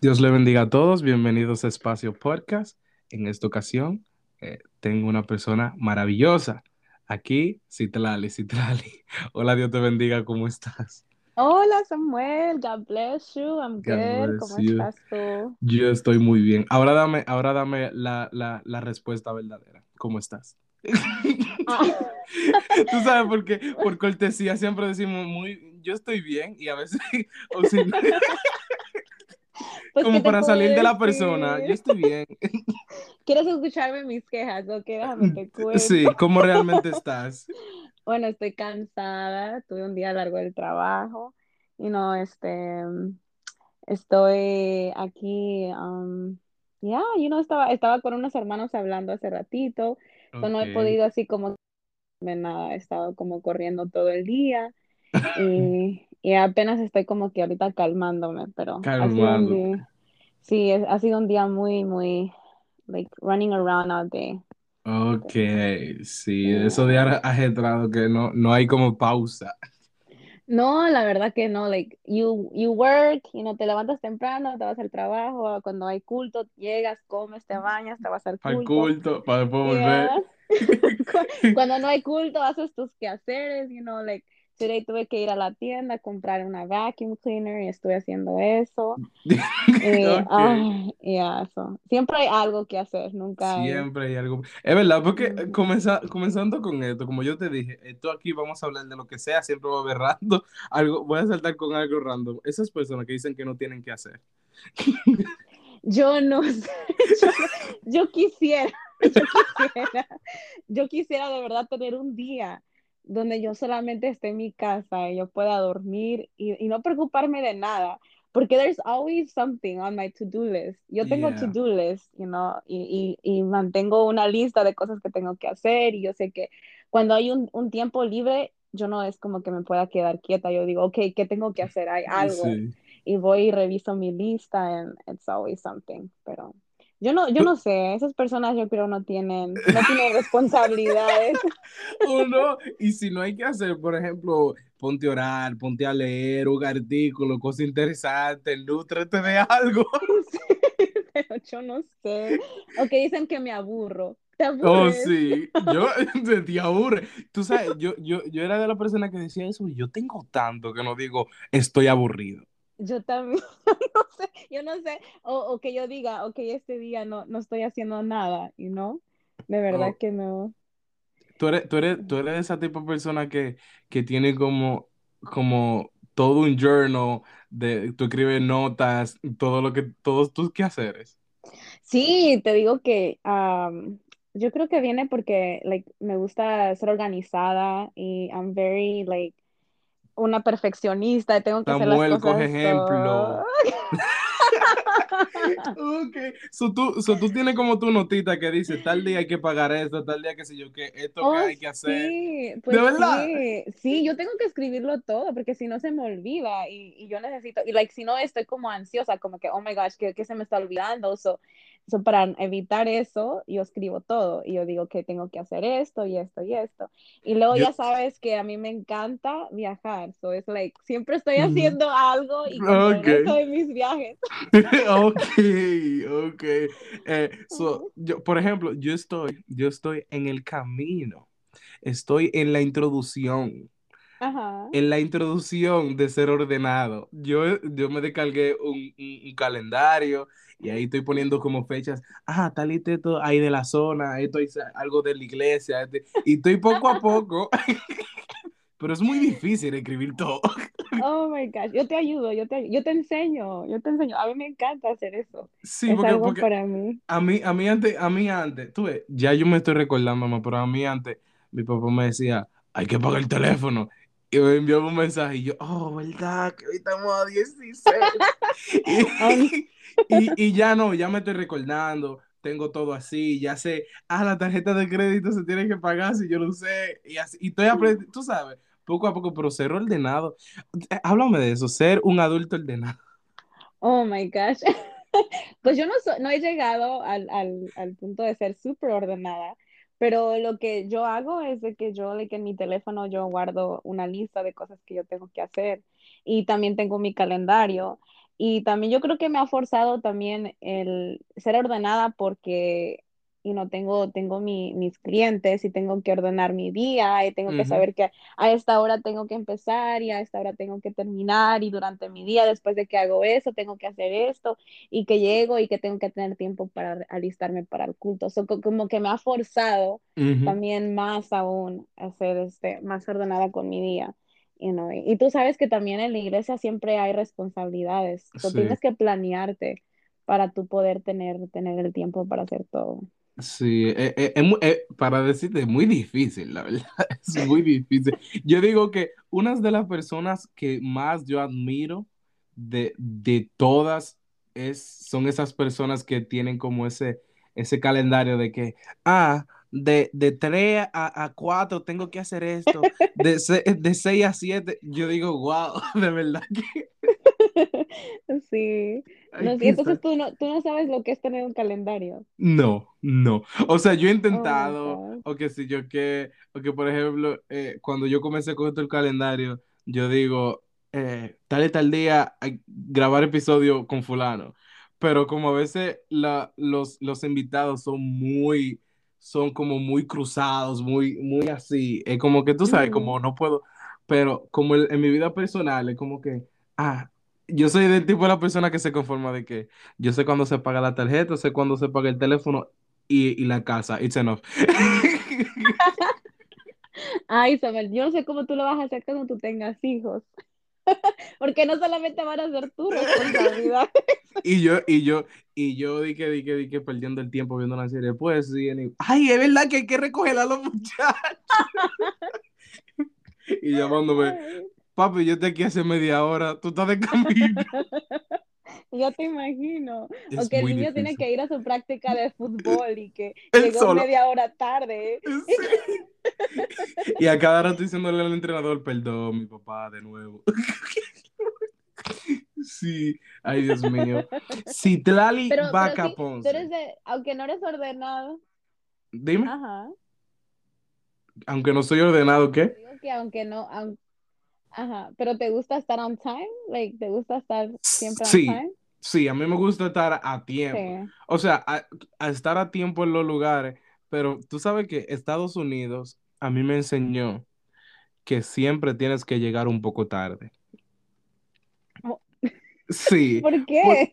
Dios le bendiga a todos, bienvenidos a Espacio Podcast. En esta ocasión eh, tengo una persona maravillosa. Aquí, Citlali, Citlali. Hola, Dios te bendiga, ¿cómo estás? Hola Samuel, God bless you, I'm good. ¿Cómo you. estás tú? Yo estoy muy bien. Ahora dame, ahora dame la, la, la respuesta verdadera. ¿Cómo estás? Ah, Tú sabes, porque por cortesía siempre decimos muy, yo estoy bien y a veces, o si- pues, ¿qué como para salir de la persona, yo estoy bien. ¿Quieres escucharme mis quejas? Ok, déjame te Sí, cuento. ¿cómo realmente estás? Bueno, estoy cansada, tuve un día largo del trabajo y no, este, estoy aquí, um, ya, you know, estaba, estaba con unos hermanos hablando hace ratito, so no he podido así como nada, he estado como corriendo todo el día. Y, y apenas estoy como que ahorita calmándome, pero Calmándote. día, sí, es- ha sido un día muy, muy, like, running around all day. Ok, sí, eso de Yeah. ajetrado que no, no hay como pausa. No, la verdad que no, like, you, you work, you know, te levantas temprano, te vas al trabajo, cuando hay culto, llegas, comes, te bañas, te vas al Al culto. culto, para después. Yeah. Cuando no hay culto, haces tus quehaceres, you know, like, today tuve que ir a la tienda a comprar una vacuum cleaner y estoy haciendo eso. Y, Ok, ay, ya, eso. Siempre hay algo que hacer, nunca hay. siempre hay algo. Es verdad, porque eh, comenzar, comenzando con esto, como yo te dije, esto aquí vamos a hablar de lo que sea, siempre va a haber random, algo, voy a saltar con algo random. Esas personas que dicen que no tienen que hacer. Yo no sé, yo, yo quisiera, yo quisiera, yo quisiera de verdad tener un día donde yo solamente esté en mi casa y yo pueda dormir y, y no preocuparme de nada, porque there's always something on my to-do list. Yo tengo Yeah. to-do list, you know, y, y, y mantengo una lista de cosas que tengo que hacer y yo sé que cuando hay un, un tiempo libre, yo no es como que me pueda quedar quieta, yo digo, ok, ¿qué tengo que hacer? Hay algo Sí. y voy y reviso mi lista and it's always something, pero yo no, yo no sé, esas personas yo creo no tienen, no tienen responsabilidades. Uno, y si no hay que hacer, por ejemplo, ponte a orar, ponte a leer un artículo, cosa interesante, nútrete de algo. Sí, pero yo no sé. O que dicen que me aburro. ¿Te Oh, sí, yo de ti aburre. Tú sabes, yo, yo, yo era de la persona que decía eso y yo tengo tanto que no digo estoy aburrido. Yo también, no sé, yo no sé, o, o que yo diga, ok, este día no, no estoy haciendo nada, you know, de verdad Oh, que no. tú eres, tú eres, tú eres esa tipo de persona que, que tiene como, como todo un journal de, tú escribes notas, todo lo que, todos tus quehaceres. Sí, te digo que um, yo creo que viene porque like, me gusta ser organizada y I'm very like una perfeccionista tengo que hacer las Samuel, coge cosas todo. ejemplo. Ok, so tú, so tú tienes como tu notita que dice, tal día hay que pagar esto, tal día qué sé yo, que esto que Oh, hay que hacer. sí, ¿De pues verdad? sí, sí, yo tengo que escribirlo todo porque si no se me olvida y, y yo necesito, y like si no estoy como ansiosa, como que, oh my gosh, que, que se me está olvidando, so, so para evitar eso, yo escribo todo y yo digo que tengo que hacer esto y esto y esto. Y luego Yo, ya sabes que a mí me encanta viajar, so es like, siempre estoy haciendo algo y regreso de mis viajes. ok, ok. Eh, so, yo, por ejemplo, yo estoy, yo estoy en el camino, estoy en la introducción. Ajá. En la introducción de ser ordenado, yo, yo me descargué un, un- un calendario y ahí estoy poniendo como fechas, ah, tal y esto ahí de la zona, esto es algo de la iglesia, este- y estoy poco a poco, pero es muy difícil escribir todo. Oh my gosh, yo te ayudo, yo te, yo te enseño, yo te enseño. A mí me encanta hacer eso. Sí, Es porque, algo porque para mí. a mí, a mí antes, a mí antes, tú ves, ya yo me estoy recordando, mamá, pero a mí antes, mi papá me decía, hay que pagar el teléfono. Y me enviaba un mensaje y yo, oh, ¿verdad? Que hoy estamos a 16. Um, Y, y, y ya no, ya me estoy recordando, tengo todo así, ya sé, ah, la tarjeta de crédito se tiene que pagar si yo lo sé, y así, y estoy aprendiendo, tú sabes, poco a poco, pero ser ordenado, Eh, háblame de eso, ser un adulto ordenado. oh my gosh. Pues yo no, so- no he llegado al, al, al punto de ser súper ordenada, pero lo que yo hago es de que yo, like, en mi teléfono, yo guardo una lista de cosas que yo tengo que hacer y también tengo mi calendario. Y también yo creo que me ha forzado también el ser ordenada porque y no tengo, tengo mi, mis clientes y tengo que ordenar mi día y tengo que Ujú, saber que a esta hora tengo que empezar y a esta hora tengo que terminar y durante mi día, después de que hago eso, tengo que hacer esto y que llego y que tengo que tener tiempo para alistarme para el culto. So, como que me ha forzado ujú. también más aún a ser este, más ordenada con mi día. You know? y, y tú sabes que también en la iglesia siempre hay responsabilidades, so, Sí, tienes que planearte para tú poder tener, tener el tiempo para hacer todo. Sí, eh, eh, eh, para decirte, es muy difícil, la verdad, es muy difícil. Yo digo que una de las personas que más yo admiro de, de todas es, son esas personas que tienen como ese, ese calendario de que, ah, de, de 3 a, a 4 tengo que hacer esto, de, se- de 6 a 7 yo digo, wow, de verdad que Sí, no, entonces tú no, tú no sabes lo que es tener un calendario. No, no. O sea, yo he Oh intentado, o que si yo que, o que por ejemplo, eh, cuando yo comencé con esto el calendario, yo digo, eh, tal y tal día grabar episodio con fulano. Pero como a veces la, los, los invitados son muy, son como muy cruzados, muy, muy así. Es como que tú sabes, como no puedo, pero como el- en mi vida personal, es como que, ah, yo soy del tipo de la persona que se conforma de que yo sé cuándo se paga la tarjeta, sé cuándo se paga el teléfono y, y la casa. It's enough. Ay, Samuel, yo no sé cómo tú lo vas a hacer cuando tú tengas hijos, porque no solamente van a ser tu responsabilidad. Y yo, y yo, y yo di que, di que, di que perdiendo el tiempo viendo una serie. Pues sí, ay, es verdad que hay que recoger a los muchachos. Y llamándome, papi, yo te aquí hace media hora, tú estás de camino. ya te imagino. O Es que el niño tiene que ir a su práctica de fútbol y que Él llegó solo. media hora tarde. Sí. Y a cada rato diciéndole al entrenador, perdón, mi papá, de nuevo. Sí, ay, Dios mío. Citlali Pero, tú eres de, aunque no eres ordenado, Dime, ajá. aunque no soy ordenado, ¿qué? digo que aunque no, aun- ajá, pero ¿te gusta estar on time? Like, ¿te gusta estar siempre on Sí, time? sí, a mí me gusta estar a tiempo. Sí. O sea, a, a estar a tiempo en los lugares, pero tú sabes que Estados Unidos a mí me enseñó que siempre tienes que llegar un poco tarde. Mo- Sí, ¿Por por- qué?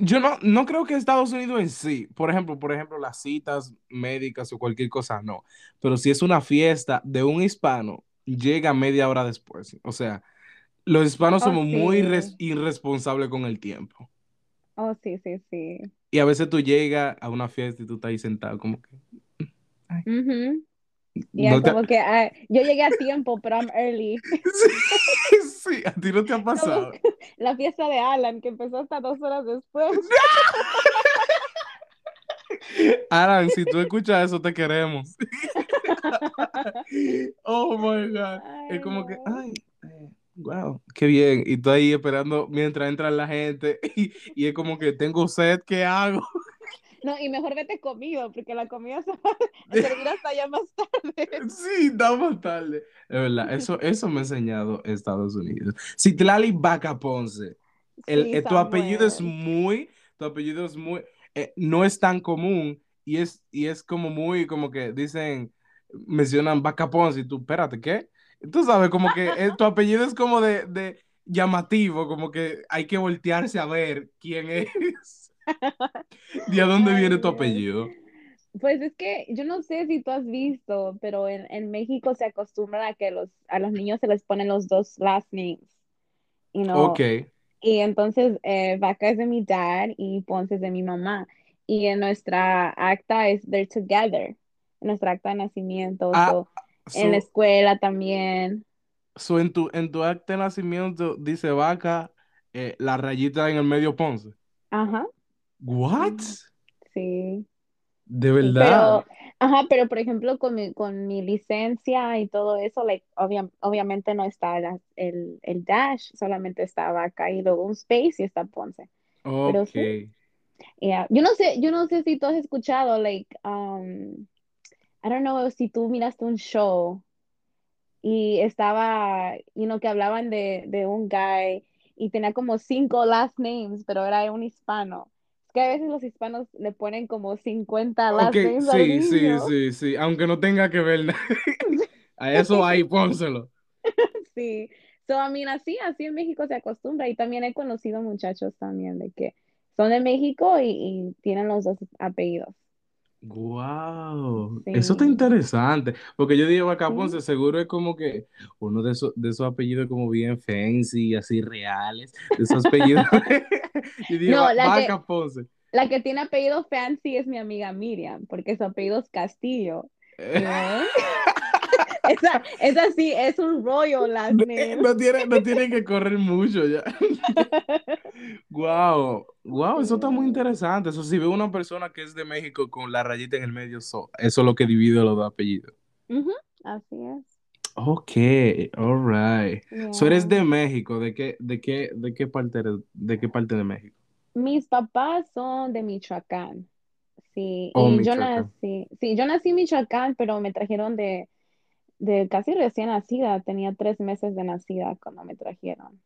yo no, no creo que Estados Unidos en sí, por ejemplo, por ejemplo, las citas médicas o cualquier cosa, no. Pero si es una fiesta de un hispano, llega media hora después. O sea, los hispanos Oh, somos muy sí. irresponsables con el tiempo. Oh, sí, sí, sí. Y a veces tú llegas a una fiesta y tú estás ahí sentado, como que, ay, Ujú. Ya no te... como que ah, yo llegué a tiempo, pero I'm early. Sí, sí, a ti no te ha pasado. la fiesta de Alan, que empezó hasta dos horas después. Alan, si tú escuchas eso, te queremos. Oh my God. Es Ay, como que, ay, eh, wow, qué bien. Y tú ahí esperando mientras entra la gente. Y, y es como que tengo sed, ¿qué hago? No, y mejor vete comido, porque la comida se va a servir hasta allá más tarde. Sí, estamos tarde. Es verdad, eso, eso me ha enseñado Estados Unidos. Citlali Vaca Ponce. El, Sí, eh, tu apellido es muy, tu apellido es muy, eh, no es tan común y es, y es como muy, como que dicen, mencionan Vaca Ponce y tú, espérate, ¿qué? Tú sabes, como que eh, tu apellido es como de, de llamativo, como que hay que voltearse a ver quién es. ¿De dónde Ay, viene tu apellido? Pues es que yo no sé si tú has visto, pero en, en México se acostumbra a que los, a los niños se les ponen los dos last names, you Ok. Y entonces eh, Vaca es de mi dad y Ponce es de mi mamá. Y en nuestra acta es They're Together, en nuestra acta de nacimiento, Ah, so, en la escuela también. so en tu, en tu acta de nacimiento dice vaca, eh, la rayita en el medio Ponce. Ajá, What? sí. De verdad. pero, ajá, pero por ejemplo con mi, con mi licencia y todo eso, like, obvia- obviamente no está la- el, el dash, solamente está Vaca y luego un space y está Ponce. Pero Ok. sí, yeah. Yo no sé, yo no sé si tú has escuchado, like, um, I don't know si tú miraste un show y estaba, you know, que hablaban de, de un guy y tenía como cinco last names, pero era un hispano. Que a veces los hispanos le ponen como 50 last names al sí, sí, niño. sí, sí, aunque no tenga que ver nada. A eso ahí, pónselo. Sí. So, I mean, así, así en México se acostumbra y también he conocido muchachos también de que son de México y, y tienen los dos apellidos. Wow, eso está Sí, interesante, porque yo digo sí. Ponce, seguro es como que uno de esos, de esos apellidos como bien fancy, así reales, de esos apellidos. Yo dije No, "Va- la que, Vaca Ponce. la que tiene apellido fancy es mi amiga Miriam, porque su apellido es Castillo. Know? Esa, esa sí es un last name. No tiene, no tiene que correr mucho ya. Wow, wow, eso está muy interesante. Eso si veo una persona que es de México con la rayita en el medio, so- eso es lo que divide los dos apellidos. Ujú, Así es. Ok, all right. So eres Yeah. de México, ¿de qué, de qué, de qué parte eres- de qué parte de México? Mis papás son de Michoacán. Sí, Oh, y yo nací, sí, yo nací en Michoacán, pero me trajeron de, de casi recién nacida. Tenía tres meses de nacida cuando me trajeron.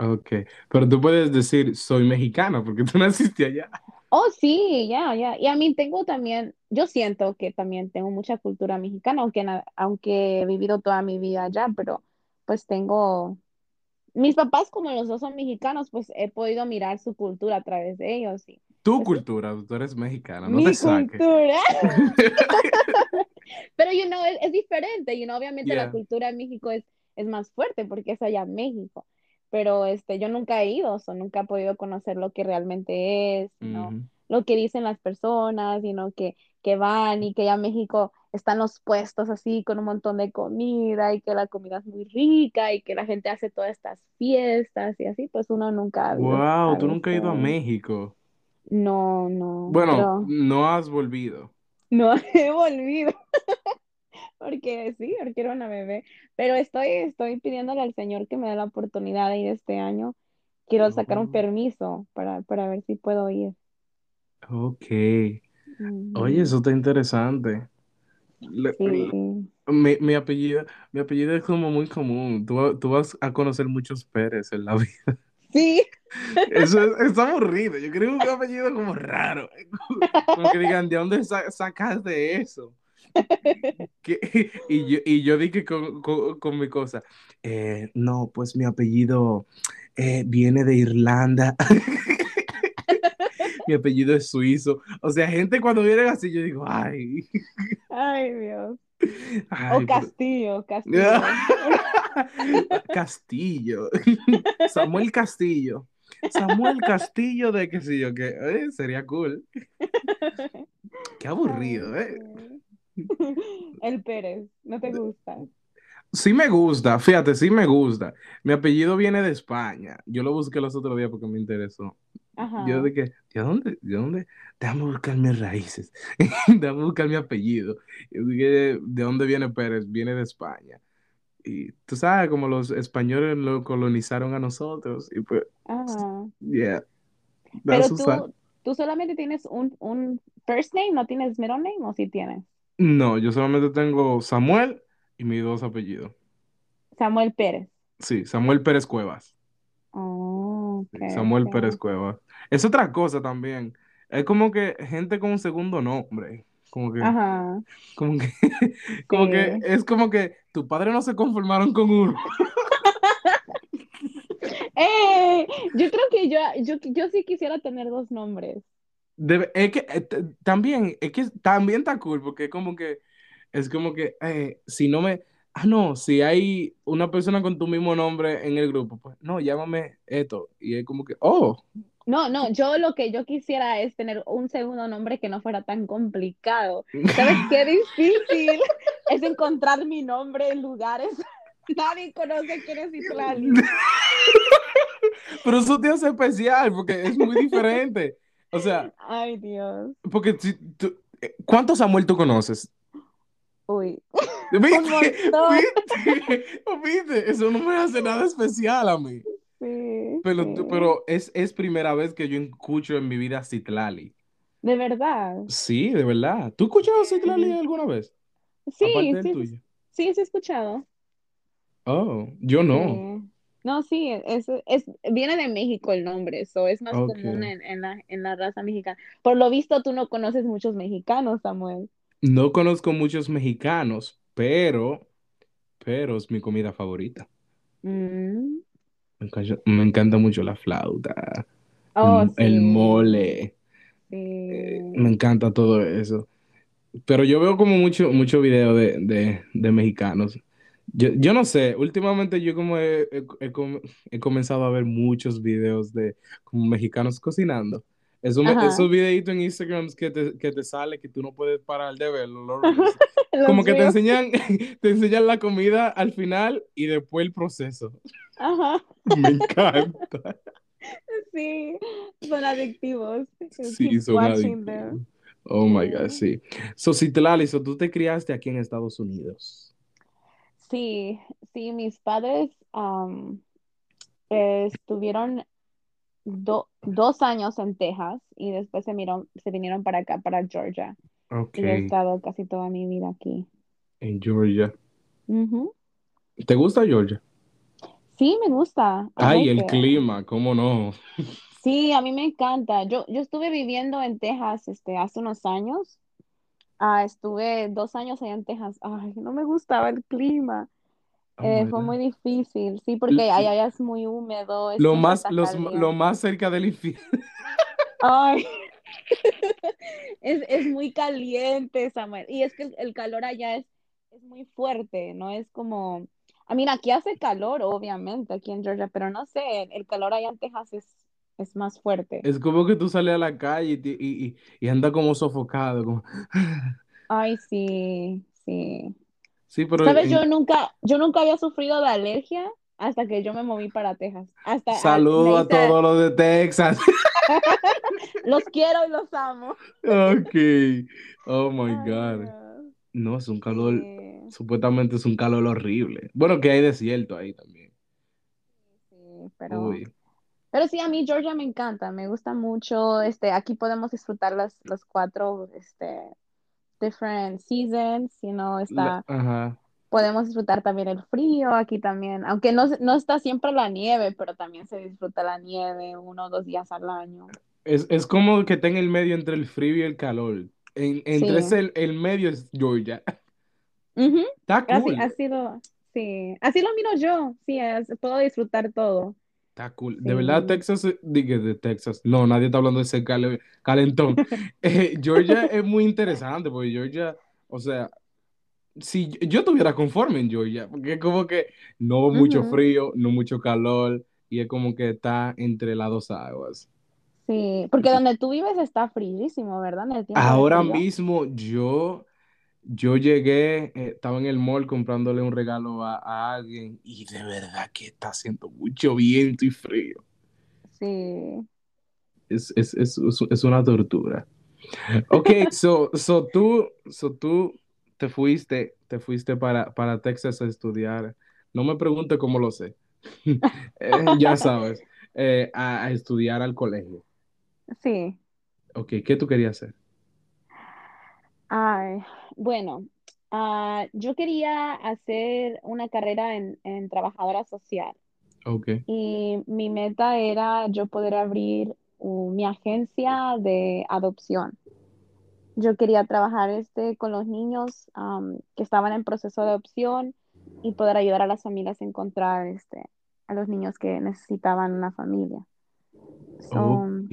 Ok, pero tú puedes decir soy mexicana porque tú naciste allá. Oh, sí, ya, ya. Y a mí tengo también, yo siento que también tengo mucha cultura mexicana, aunque, aunque he vivido toda mi vida allá, pero pues tengo, mis papás como los dos son mexicanos, pues he podido mirar su cultura a través de ellos y Tu pues cultura, tú eres mexicana, no te mi saques. cultura. Pero, you know, es, es diferente, you know, obviamente la Yeah. cultura en México es, es más fuerte porque es allá en México, pero este, yo nunca he ido, o nunca he podido conocer lo que realmente es, you know, Ujú. lo que dicen las personas, you know, que, que van y que allá en México están los puestos así con un montón de comida y que la comida es muy rica y que la gente hace todas estas fiestas y así, pues uno nunca ha Wow, tú nunca has ido a México. no, no, Bueno, pero no has volvido. No he volvido. Porque sí, porque era una bebé. Pero estoy, estoy pidiéndole al Señor que me dé la oportunidad de ir este año. Quiero sacar un permiso para, para ver si puedo ir. ok. Oye, eso está interesante. Le- Sí. Mi, mi apellido, mi apellido es como muy común. Tú, tú vas a conocer muchos Pérez en la vida. Sí. Eso es, es aburrido. Yo creo un apellido como raro. Como que digan, ¿de dónde sa- sacaste eso? Y yo, y yo dije con, con- con mi cosa, eh, no, pues mi apellido eh, viene de Irlanda. Mi apellido es suizo. O sea, gente cuando vienen así, yo digo, ay, Ay, Dios. O pero- Castillo, Castillo. Castillo. Samuel Castillo. Samuel Castillo de qué sé yo, que eh, sería cool. Qué aburrido, ¿eh? El Pérez, ¿no te gusta? Sí me gusta, fíjate, sí me gusta. Mi apellido viene de España. Yo lo busqué los otros días porque me interesó. Yo Ajá. de que, ¿de dónde? ¿De dónde? Déjame buscar mis raíces. Déjame buscar mi apellido. Yo dije, ¿de dónde viene Pérez? Viene de España. Y tú sabes, como los españoles lo colonizaron a nosotros. Y pues, Ajá. yeah, Pero that's tú, tú solamente tienes un, un first name, ¿no tienes middle name o sí tienes? No, yo solamente tengo Samuel y mis dos apellidos. Samuel Pérez. Sí, Samuel Pérez Cuevas. Oh, Sí, ok, Samuel Pérez ok. Cuevas. Es otra cosa también. Es como que gente con un segundo nombre. Como que, Ajá, como que, como que, sí. es como que tu padre no se conformaron con uno. ¡Eh! Yo creo que yo, yo, yo sí quisiera tener dos nombres. Debe- es que eh, también, es que también está cool, porque es como que, es como que, eh, si no me, ah, no, si hay una persona con tu mismo nombre en el grupo, pues, no, llámame esto. Y es como que, oh, No, no, yo lo que yo quisiera es tener un segundo nombre que no fuera tan complicado. ¿Sabes qué difícil es encontrar mi nombre en lugares? Nadie conoce quién es Itlali. pero eso te hace especial, porque es muy diferente. O sea, Ay, Dios. porque si tú- eh, ¿cuántos Samuel tú conoces? Uy, ¿Viste? ¿Viste? ¿Viste? Eso no me hace nada especial a mí. Sí, Pero, sí. pero es, es primera vez que yo escucho en mi vida Citlali. De verdad. Sí, de verdad. ¿Tú escuchado Citlali alguna vez? Sí, sí, tuyo. sí, sí he escuchado. Oh, yo no. Sí. No, sí, es, es, viene de México el nombre, eso es más común en, en la, en la raza mexicana. Por lo visto, tú no conoces muchos mexicanos, Samuel. No conozco muchos mexicanos, pero, pero es mi comida favorita. Mm. Me encanta, me encanta mucho la flauta, Oh, el, sí, mole, eh, me encanta todo eso. Pero yo veo como mucho, mucho video de, de, de mexicanos. Yo, yo no sé, últimamente yo como he, he- he com- he comenzado a ver muchos videos de como mexicanos cocinando. Esos, me- esos videitos en Instagram que te, que te sale que tú no puedes parar de reels. Como que te enseñan, te enseñan la comida al final y después el proceso. Ajá. Me encanta. Sí, son adictivos. Sí, keep son adictivos. Oh my God, Sí. So, Citlali, so, tú te criaste aquí en Estados Unidos. Sí, sí, mis padres eh, estuvieron do- dos años en Texas y después se, miró- se vinieron para acá, para Georgia. Ok, Y he estado casi toda mi vida aquí. en Georgia. Ujú. ¿Te gusta Georgia? Sí, me gusta. Ay, el clima, ¿cómo no? Sí, a mí me encanta. Yo, yo estuve viviendo en Texas este, hace unos años. Ah, estuve dos años allá en Texas. Ay, no me gustaba el clima. Eh, fue muy difícil, sí, porque allá es muy húmedo, es- Lo más, los, lo más cerca del infierno. Ay, es, es muy caliente, Samuel. Y es que el, el calor allá es, es muy fuerte, no es como... A mí, aquí hace calor, obviamente, aquí en Georgia, pero no sé, el, el calor allá en Texas es, es más fuerte. Es como que tú sales a la calle y, y, y, y anda como sofocado. Como... Ay, sí, sí. Sí, pero Sabes, yo nunca, yo nunca había sufrido de alergia hasta que yo me moví para Texas. Hasta saludo a todos los de Texas. los quiero y los amo. Ok. Oh my Ay, God. No, es un calor, Sí, supuestamente es un calor horrible. Bueno, que hay desierto ahí también. sí, pero, Uy. pero sí, a mí Georgia me encanta, me gusta mucho. Este, aquí podemos disfrutar las, los cuatro, este, different seasons, you know, está, podemos disfrutar también el frío aquí también, aunque no, no está siempre la nieve, pero también se disfruta la nieve uno o dos días al año. Es, es como que está en el medio entre el frío y el calor. En, entre Sí. el, el medio es Georgia. Ujú, Está Así, cool. así lo, sí, así lo miro yo, sí, es- puedo disfrutar todo. Está cool. De verdad. Texas, eh, diga de Texas. No, nadie está hablando de ese cale- calentón. Eh, Georgia es muy interesante porque Georgia, o sea, si yo, estuviera conforme en Georgia, porque es como que no mucho frío, no mucho calor, y es como que está entre las dos aguas. Sí, porque donde tú vives está fríísimo, ¿verdad? En el Ahora mismo yo, yo llegué, eh, estaba en el mall comprándole un regalo a, a alguien y de verdad que está haciendo mucho viento y frío. Sí. Es, es, es, es, una tortura. Ok, so, so tú, so tú te fuiste, te fuiste para, para Texas a estudiar. No me pregunte cómo lo sé. Eh, ya sabes, eh, a, a estudiar al colegio. Sí. Ok, ¿qué tú querías hacer? Ay, bueno, ah, yo quería hacer una carrera en, en trabajadora social Ok, y mi meta era yo poder abrir uh, mi agencia de adopción. Yo quería trabajar este, con los niños am, que estaban en proceso de adopción y poder ayudar a las familias a encontrar este, a los niños que necesitaban una familia. So, ok.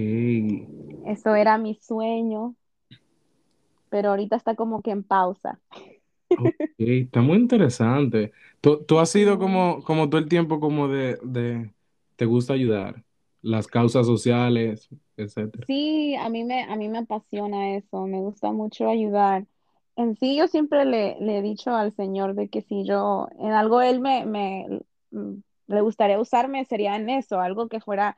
eso era mi sueño, pero ahorita está como que en pausa. Ok, está muy interesante. Tú, tú has sido como, como todo el tiempo como de, de, te gusta ayudar, las causas sociales, etcétera. Sí, a mí me, a mí me apasiona eso, me gusta mucho ayudar. En sí, yo siempre le, le he dicho al Señor de que si yo en algo Él me, me mm, le gustaría usarme, sería en eso, algo que fuera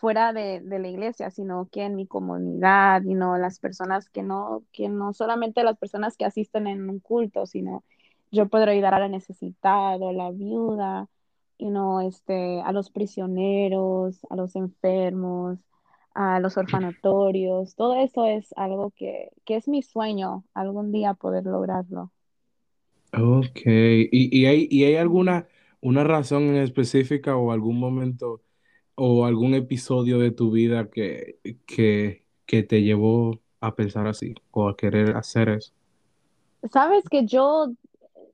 fuera de, de la iglesia, sino que en mi comunidad, y no las personas que no, que no solamente las personas que asisten en un culto, sino yo poder ayudar a la necesitada, a la viuda, y no este, a los prisioneros, a los enfermos a los orfanatorios, todo eso es algo que, que es mi sueño, algún día poder lograrlo. Ok, ¿y, y hay, y hay alguna, ¿Una razón en específica o algún momento o algún episodio de tu vida que, que, que te llevó a pensar así o a querer hacer eso? Sabes que yo,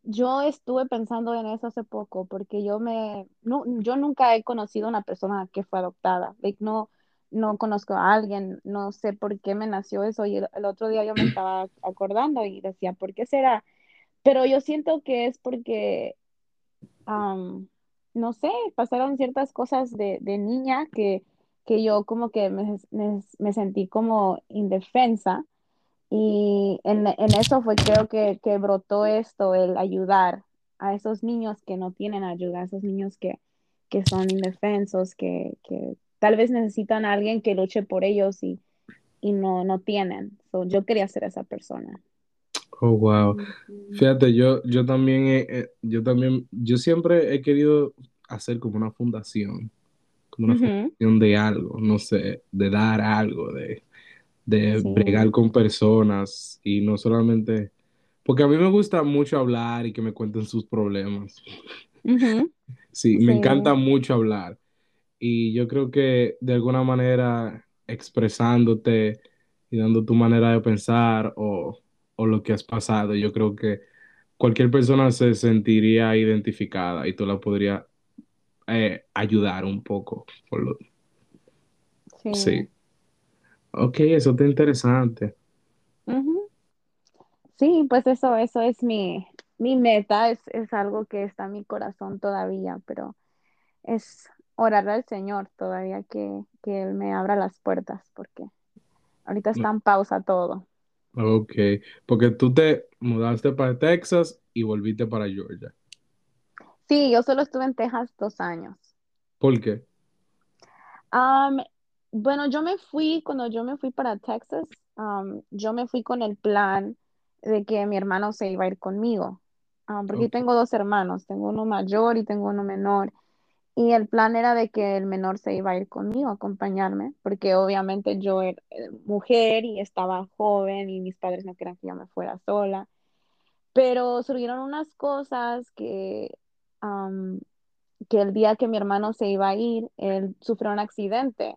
yo estuve pensando en eso hace poco porque yo me, no, yo nunca he conocido a una persona que fue adoptada. Like, no, no conozco a alguien, no sé por qué me nació eso. Y el, el otro día yo me estaba acordando y decía, ¿por qué será? Pero yo siento que es porque am, no sé, pasaron ciertas cosas de, de niña que, que yo como que me, me- sentí como indefensa y en, en eso fue creo que, que brotó esto, el ayudar a esos niños que no tienen ayuda, a esos niños que, que son indefensos, que, que tal vez necesitan a alguien que luche por ellos y, y no, no tienen. So, yo quería ser esa persona. Oh, wow. Fíjate, yo, yo también, he- he- yo también, yo siempre he querido hacer como una fundación, como una Ujú, fundación de algo, no sé, de dar algo, de, de bregar Sí. con personas y no solamente, porque a mí me gusta mucho hablar y que me cuenten sus problemas. Ujú, Sí, me encanta Sí. mucho hablar y yo creo que de alguna manera expresándote y dando tu manera de pensar o, o lo que has pasado, yo creo que cualquier persona se sentiría identificada y tú la podrías eh, ayudar un poco. Por lo, sí. Sí. Ok, eso está interesante. Sí, pues eso, eso es mi, mi meta, es, es algo que está en mi corazón todavía, pero es orarle al Señor todavía que, que Él me abra las puertas, porque ahorita está en pausa todo. Ok, porque tú te mudaste para Texas y volviste para Georgia. Sí, yo solo estuve en Texas dos años. ¿Por qué? Am, bueno, yo me fui, cuando yo me fui para Texas, yo me fui con el plan de que mi hermano se iba a ir conmigo, porque tengo dos hermanos, tengo uno mayor y tengo uno menor. Y el plan era de que el menor se iba a ir conmigo a acompañarme, porque obviamente yo era eh, mujer y estaba joven y mis padres no querían que yo me fuera sola. Pero surgieron unas cosas que, que el día que mi hermano se iba a ir, él sufrió un accidente.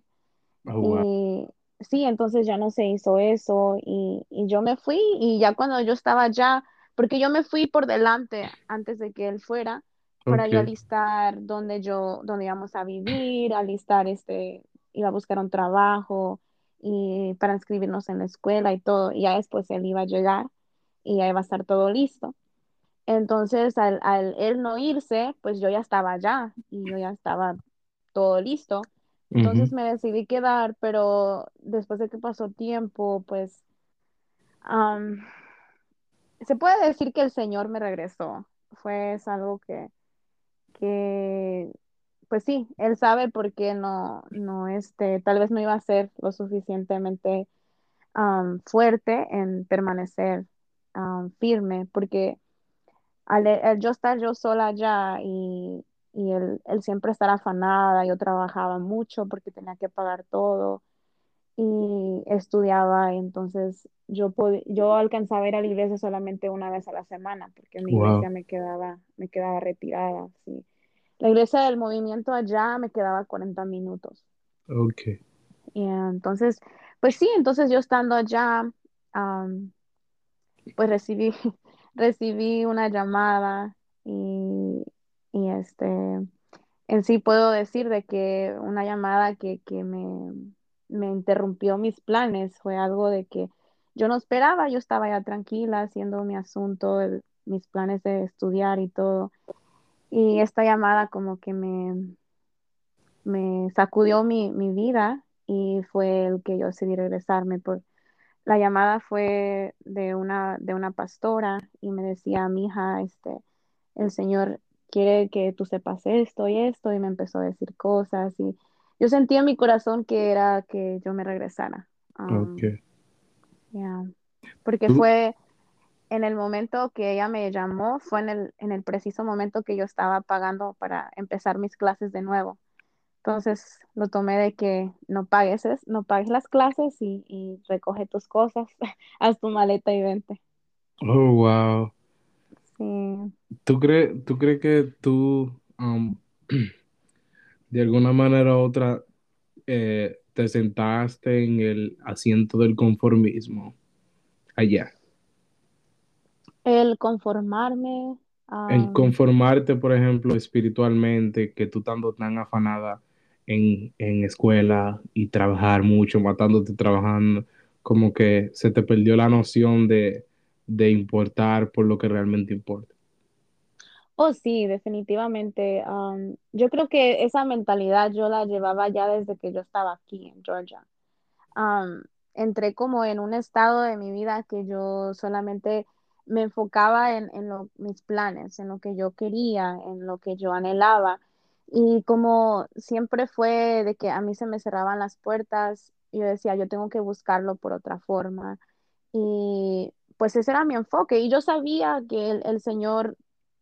oh, wow. Y sí, entonces ya no se hizo eso y, y yo me fui y ya cuando yo estaba allá, porque yo me fui por delante antes de que él fuera, para Ok, yo alistar donde yo, donde íbamos a vivir, alistar este, iba a buscar un trabajo y para inscribirnos en la escuela y todo, y ya después él iba a llegar y ya iba a estar todo listo. Entonces, al, al él no irse, pues yo ya estaba allá y yo ya estaba todo listo. Entonces me decidí quedar, pero después de que pasó tiempo, pues am, se puede decir que el Señor me regresó. Fue es algo que, que, pues sí, Él sabe por qué no, no, este, tal vez no iba a ser lo suficientemente fuerte en permanecer firme, porque al, al yo estar yo sola allá y, y él, él siempre estar afanada, yo trabajaba mucho porque tenía que pagar todo y estudiaba, entonces yo, yo alcanzaba a ir a la iglesia solamente una vez a la semana porque mi Wow, iglesia me quedaba, me quedaba retirada, sí. La iglesia del movimiento allá me quedaba 40 minutos. ok. Y entonces, pues sí, entonces yo estando allá, am, pues recibí, recibí una llamada y, y este, en sí puedo decir de que una llamada que, que me, me interrumpió mis planes fue algo de que yo no esperaba, yo estaba ya tranquila haciendo mi asunto, mis planes de estudiar y todo. Y esta llamada como que me, me sacudió mi, mi vida y fue el que yo decidí regresarme por la llamada fue de una, de una pastora y me decía, mija, este, el Señor quiere que tú sepas esto y esto, y me empezó a decir cosas y yo sentía en mi corazón que era que yo me regresara. Um, Ok. yeah. Porque Tú, fue en el momento que ella me llamó, fue en el, en el preciso momento que yo estaba pagando para empezar mis clases de nuevo. Entonces lo tomé de que no pagues, es- no pagues las clases y, y recoge tus cosas, haz tu maleta y vente. oh, wow. Sí. ¿Tú crees, tú crees que tú um, de alguna manera u otra eh, te sentaste en el asiento del conformismo allá. El conformarme, am, conformarte, por ejemplo, espiritualmente, que tú estando tan afanada en, en escuela y trabajar mucho, matándote trabajando, como que se te perdió la noción de, de importar por lo que realmente importa. Oh sí, definitivamente. am, yo creo que esa mentalidad yo la llevaba ya desde que yo estaba aquí en Georgia. entré como en un estado de mi vida que yo solamente me enfocaba en, en lo- mis planes, en lo que yo quería, en lo que yo anhelaba. Y como siempre fue de que a mí se me cerraban las puertas, yo decía, yo tengo que buscarlo por otra forma. Y pues ese era mi enfoque. Y yo sabía que el, el Señor,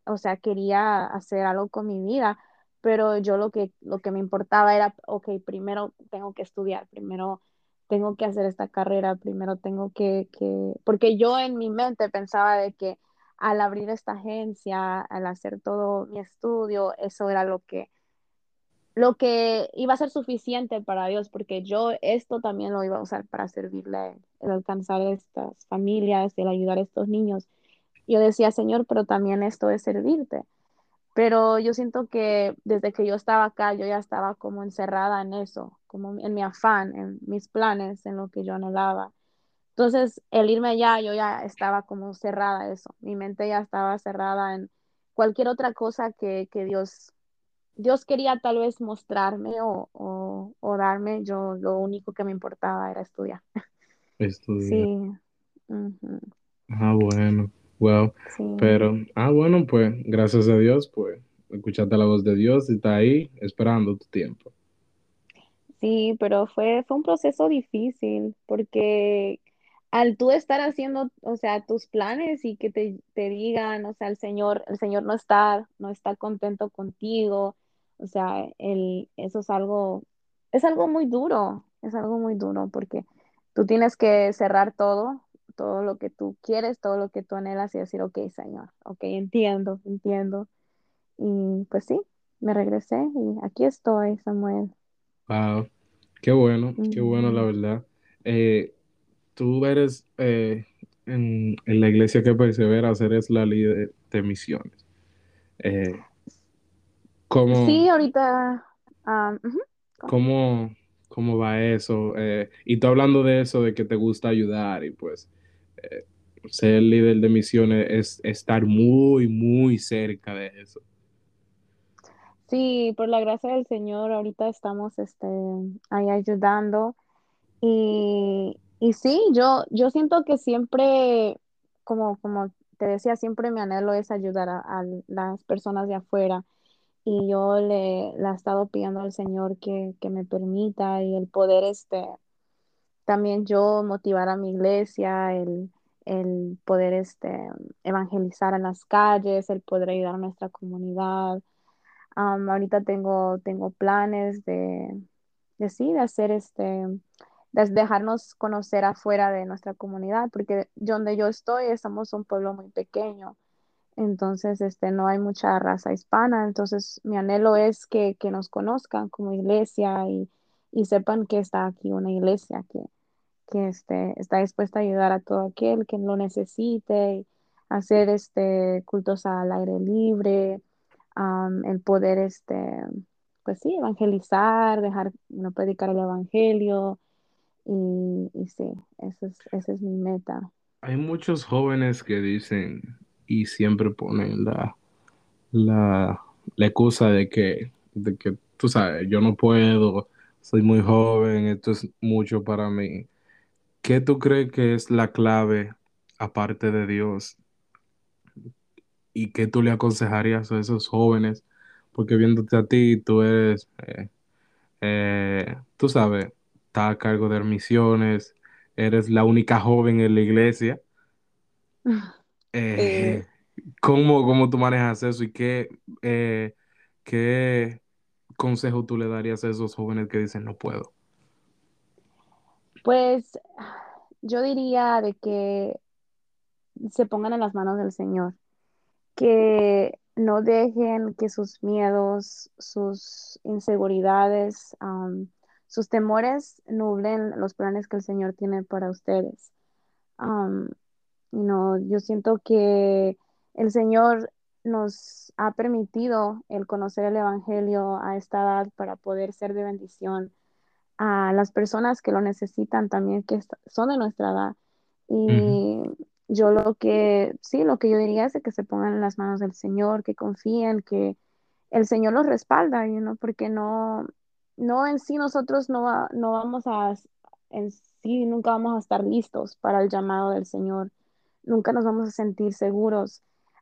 o sea, quería hacer algo con mi vida, pero yo lo que, lo que me importaba era, ok, primero tengo que estudiar, primero tengo que hacer esta carrera, primero tengo que, que, porque yo en mi mente pensaba de que al abrir esta agencia, al hacer todo mi estudio, eso era lo que, lo que iba a ser suficiente para Dios, porque yo esto también lo iba a usar para servirle, el alcanzar estas familias, el ayudar a estos niños. Yo decía, Señor, pero también esto es servirte. Pero yo siento que desde que yo estaba acá, yo ya estaba como encerrada en eso, como en mi afán, en mis planes, en lo que yo anhelaba. Entonces, el irme allá, yo ya estaba como cerrada a eso. Mi mente ya estaba cerrada en cualquier otra cosa que, que Dios, Dios quería tal vez mostrarme o, o, o darme. Yo lo único que me importaba era estudiar. Estudiar. Sí, Ah, bueno, wow. sí. Pero, ah, bueno, pues gracias a Dios, pues escuchaste la voz de Dios y está ahí esperando tu tiempo. Sí, pero fue, fue un proceso difícil porque al tú estar haciendo, o sea, tus planes y que te, te digan, o sea, el Señor, el Señor no está, no está contento contigo, o sea, el, eso es algo, es algo muy duro, es algo muy duro porque tú tienes que cerrar todo, todo lo que tú quieres, todo lo que tú anhelas y decir, ok, Señor, ok, entiendo, entiendo. Y pues sí, me regresé y aquí estoy, Samuel. Wow, qué bueno, qué bueno, la verdad. Eh, tú eres eh, en, en la iglesia que perseveras, eres la líder de misiones. Eh, ¿cómo, Sí, ahorita, ah, cómo, cómo va eso? Y tú hablando de eso, de que te gusta ayudar y pues ser líder de misiones es estar muy, muy cerca de eso. sí, por la gracia del Señor, ahorita estamos este, ahí ayudando. Y, y sí, yo, yo siento que siempre, como, como te decía, siempre mi anhelo es ayudar a, a las personas de afuera. Y yo le, le he estado pidiendo al Señor que, que me permita y el poder este, también yo motivar a mi iglesia, el, el poder este, evangelizar en las calles, el poder ayudar a nuestra comunidad. Am, ahorita tengo, tengo planes de, de sí, de hacer este, de dejarnos conocer afuera de nuestra comunidad, porque donde yo estoy, estamos un pueblo muy pequeño. Entonces, este, no hay mucha raza hispana. Entonces, mi anhelo es que, que nos conozcan como iglesia y, y sepan que está aquí una iglesia que, que este, está dispuesta a ayudar a todo aquel que lo necesite, hacer este, cultos al aire libre, am, el poder, este, pues sí, evangelizar, dejar, predicar el evangelio, y, y sí, esa es, esa es mi meta. Hay muchos jóvenes que dicen y siempre ponen la, la, la excusa de que, de que, tú sabes, yo no puedo, soy muy joven, esto es mucho para mí. ¿Qué tú crees que es la clave, aparte de Dios? ¿Y qué tú le aconsejarías a esos jóvenes? Porque viéndote a ti, tú eres, eh, eh, tú sabes, estás a cargo de misiones, eres la única joven en la iglesia. Eh, ¿cómo, cómo tú manejas eso y qué, qué consejo tú le darías a esos jóvenes que dicen no puedo? Pues yo diría de que se pongan en las manos del Señor, que no dejen que sus miedos, sus inseguridades, sus temores nublen los planes que el Señor tiene para ustedes. You yo siento que el Señor nos ha permitido el conocer el Evangelio a esta edad para poder ser de bendición a las personas que lo necesitan también, que son de nuestra edad. Y yo lo que, sí, lo que yo diría es de que se pongan en las manos del Señor, que confíen, que el Señor los respalda, you know, porque no, no en sí nosotros no, no vamos a, en sí, nunca vamos a estar listos para el llamado del Señor, nunca nos vamos a sentir seguros.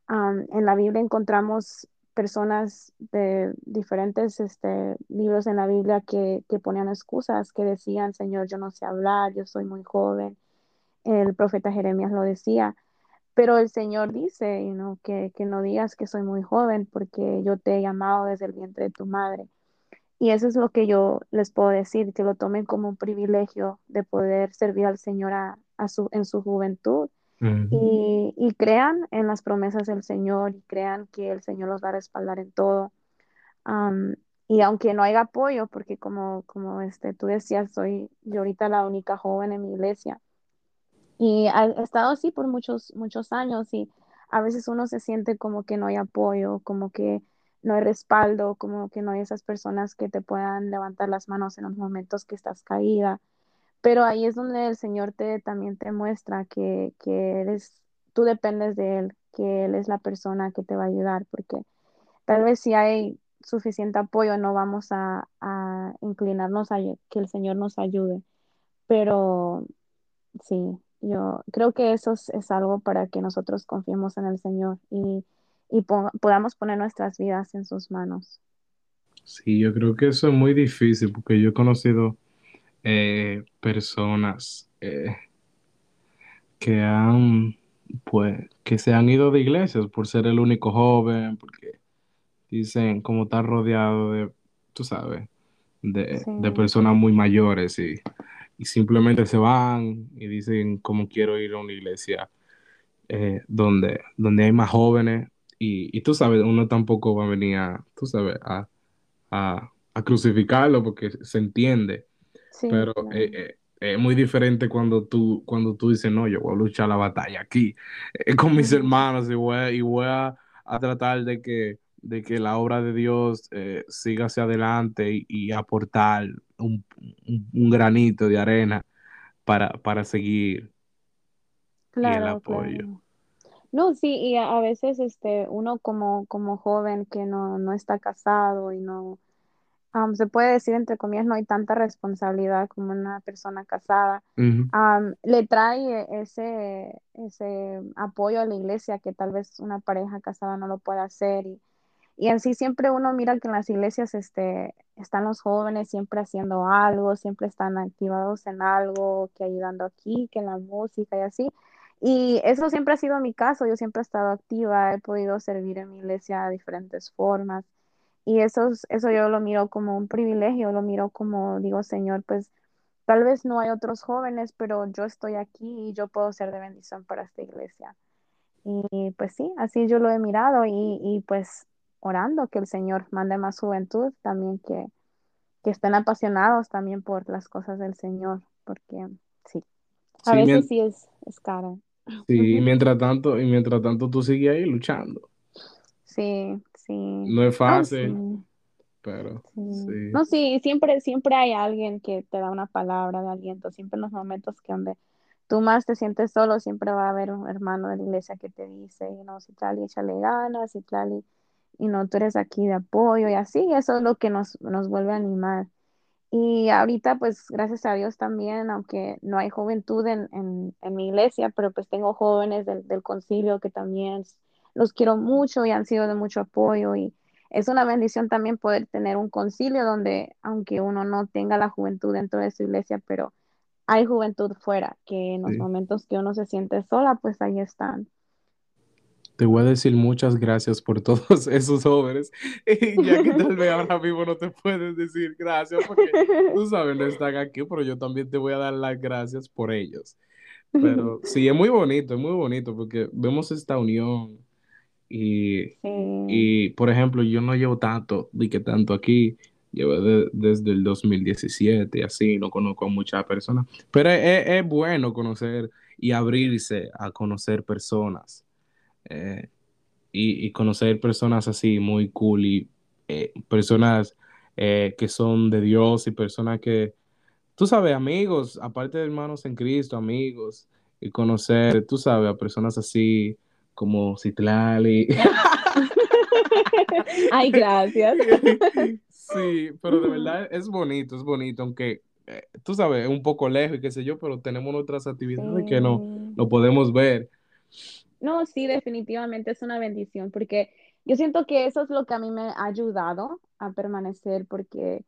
En la Biblia encontramos personas de diferentes este, libros en la Biblia que, que ponían excusas, que decían, Señor, yo no sé hablar, yo soy muy joven. El profeta Jeremías lo decía, pero el Señor dice, you que, que no digas que soy muy joven porque yo te he llamado desde el vientre de tu madre. Y eso es lo que yo les puedo decir, que lo tomen como un privilegio de poder servir al Señor a, a su, en su juventud y, crean en las promesas del Señor y crean que el Señor los va a respaldar en todo. Am, y aunque no haya apoyo, porque como, como este, tú decías, soy yo ahorita la única joven en mi iglesia y he estado así por muchos, muchos años y a veces uno se siente como que no hay apoyo, como que no hay respaldo, como que no hay esas personas que te puedan levantar las manos en los momentos que estás caída. Pero ahí es donde el Señor te también te muestra que, que eres, tú dependes de Él, que Él es la persona que te va a ayudar, porque tal vez si hay suficiente apoyo no vamos a, inclinarnos a que el Señor nos ayude. Pero sí, yo creo que eso es, algo para que nosotros confiemos en el Señor y, y po- podamos poner nuestras vidas en sus manos. Sí, yo creo que eso es muy difícil porque yo he conocido eh, personas eh, que han, pues, que se han ido de iglesias por ser el único joven, porque dicen como estar rodeado de, tú sabes, de, Sí, de personas muy mayores y, y simplemente se van y dicen como quiero ir a una iglesia eh, donde, donde hay más jóvenes y, y tú sabes, uno tampoco va a venir a, tú sabes, a, a, a crucificarlo porque se entiende sí, pero eh, claro. eh, es muy diferente cuando tú, cuando tú dices, no, yo voy a luchar la batalla aquí eh, con mis hermanos y voy, a- y voy a, a tratar de que, de que la obra de Dios siga hacia adelante y, y aportar un, un- un granito de arena para, para seguir y el apoyo. claro. No, sí, y a, a veces este, uno como, como joven que no, no está casado y no, se puede decir entre comillas, no hay tanta responsabilidad como una persona casada, le trae ese, ese apoyo a la iglesia que tal vez una pareja casada no lo pueda hacer y, y así siempre uno mira que en las iglesias este, están los jóvenes siempre haciendo algo, siempre están activados en algo, que ayudando aquí, que en la música y así. Y eso siempre ha sido mi caso, yo siempre he estado activa, he podido servir en mi iglesia de diferentes formas. Y eso, es- eso yo lo miro como un privilegio, lo miro como, digo, Señor, pues tal vez no hay otros jóvenes, pero yo estoy aquí y yo puedo ser de bendición para esta iglesia. Y pues sí, así yo lo he mirado y, y pues orando que el Señor mande más juventud también que, que estén apasionados también por las cosas del Señor, porque sí, a Sí, veces sí es, es caro. sí, y mientras tanto, y mientras tanto tú sigues ahí luchando. Sí, sí. No es No, sí. fácil, pero Sí. sí. No, sí, siempre, siempre hay alguien que te da una palabra de aliento, siempre en los momentos que donde tú más te sientes solo, siempre va a haber un hermano de la iglesia que te dice, know, si tal y échale ganas, y tal y, y no, tú eres aquí de apoyo y así, eso es lo que nos, nos vuelve a animar. Y ahorita, pues, gracias a Dios también, aunque no hay juventud en, en, en mi iglesia, pero pues tengo jóvenes del, del concilio que también los quiero mucho y han sido de mucho apoyo y es una bendición también poder tener un concilio donde, aunque uno no tenga la juventud dentro de su iglesia, pero hay juventud fuera, que en los sí. momentos que uno se siente sola, pues ahí están. Te voy a decir muchas gracias por todos esos jóvenes, ya que tal vez ahora mismo no te puedes decir gracias porque tú sabes, no están aquí, pero yo también te voy a dar las gracias por ellos. Pero sí, es muy bonito, es muy bonito porque vemos esta unión Y, Sí. y, por ejemplo, yo no llevo tanto, di que tanto aquí, llevo de- desde el 2017 y así, no conozco a muchas personas, pero es, es- es bueno conocer y abrirse a conocer personas eh, y, y conocer personas así muy cool y eh, personas eh, que son de Dios y personas que, tú sabes, amigos, aparte de hermanos en Cristo, amigos, y conocer, tú sabes, a personas así como Citlali. Ay, gracias. Sí, pero de verdad es bonito, es bonito, aunque eh, tú sabes, es un poco lejos y qué sé yo, pero tenemos otras actividades que no, no podemos ver. No, sí, definitivamente es una bendición, porque yo siento que eso es lo que a mí me ha ayudado a permanecer, porque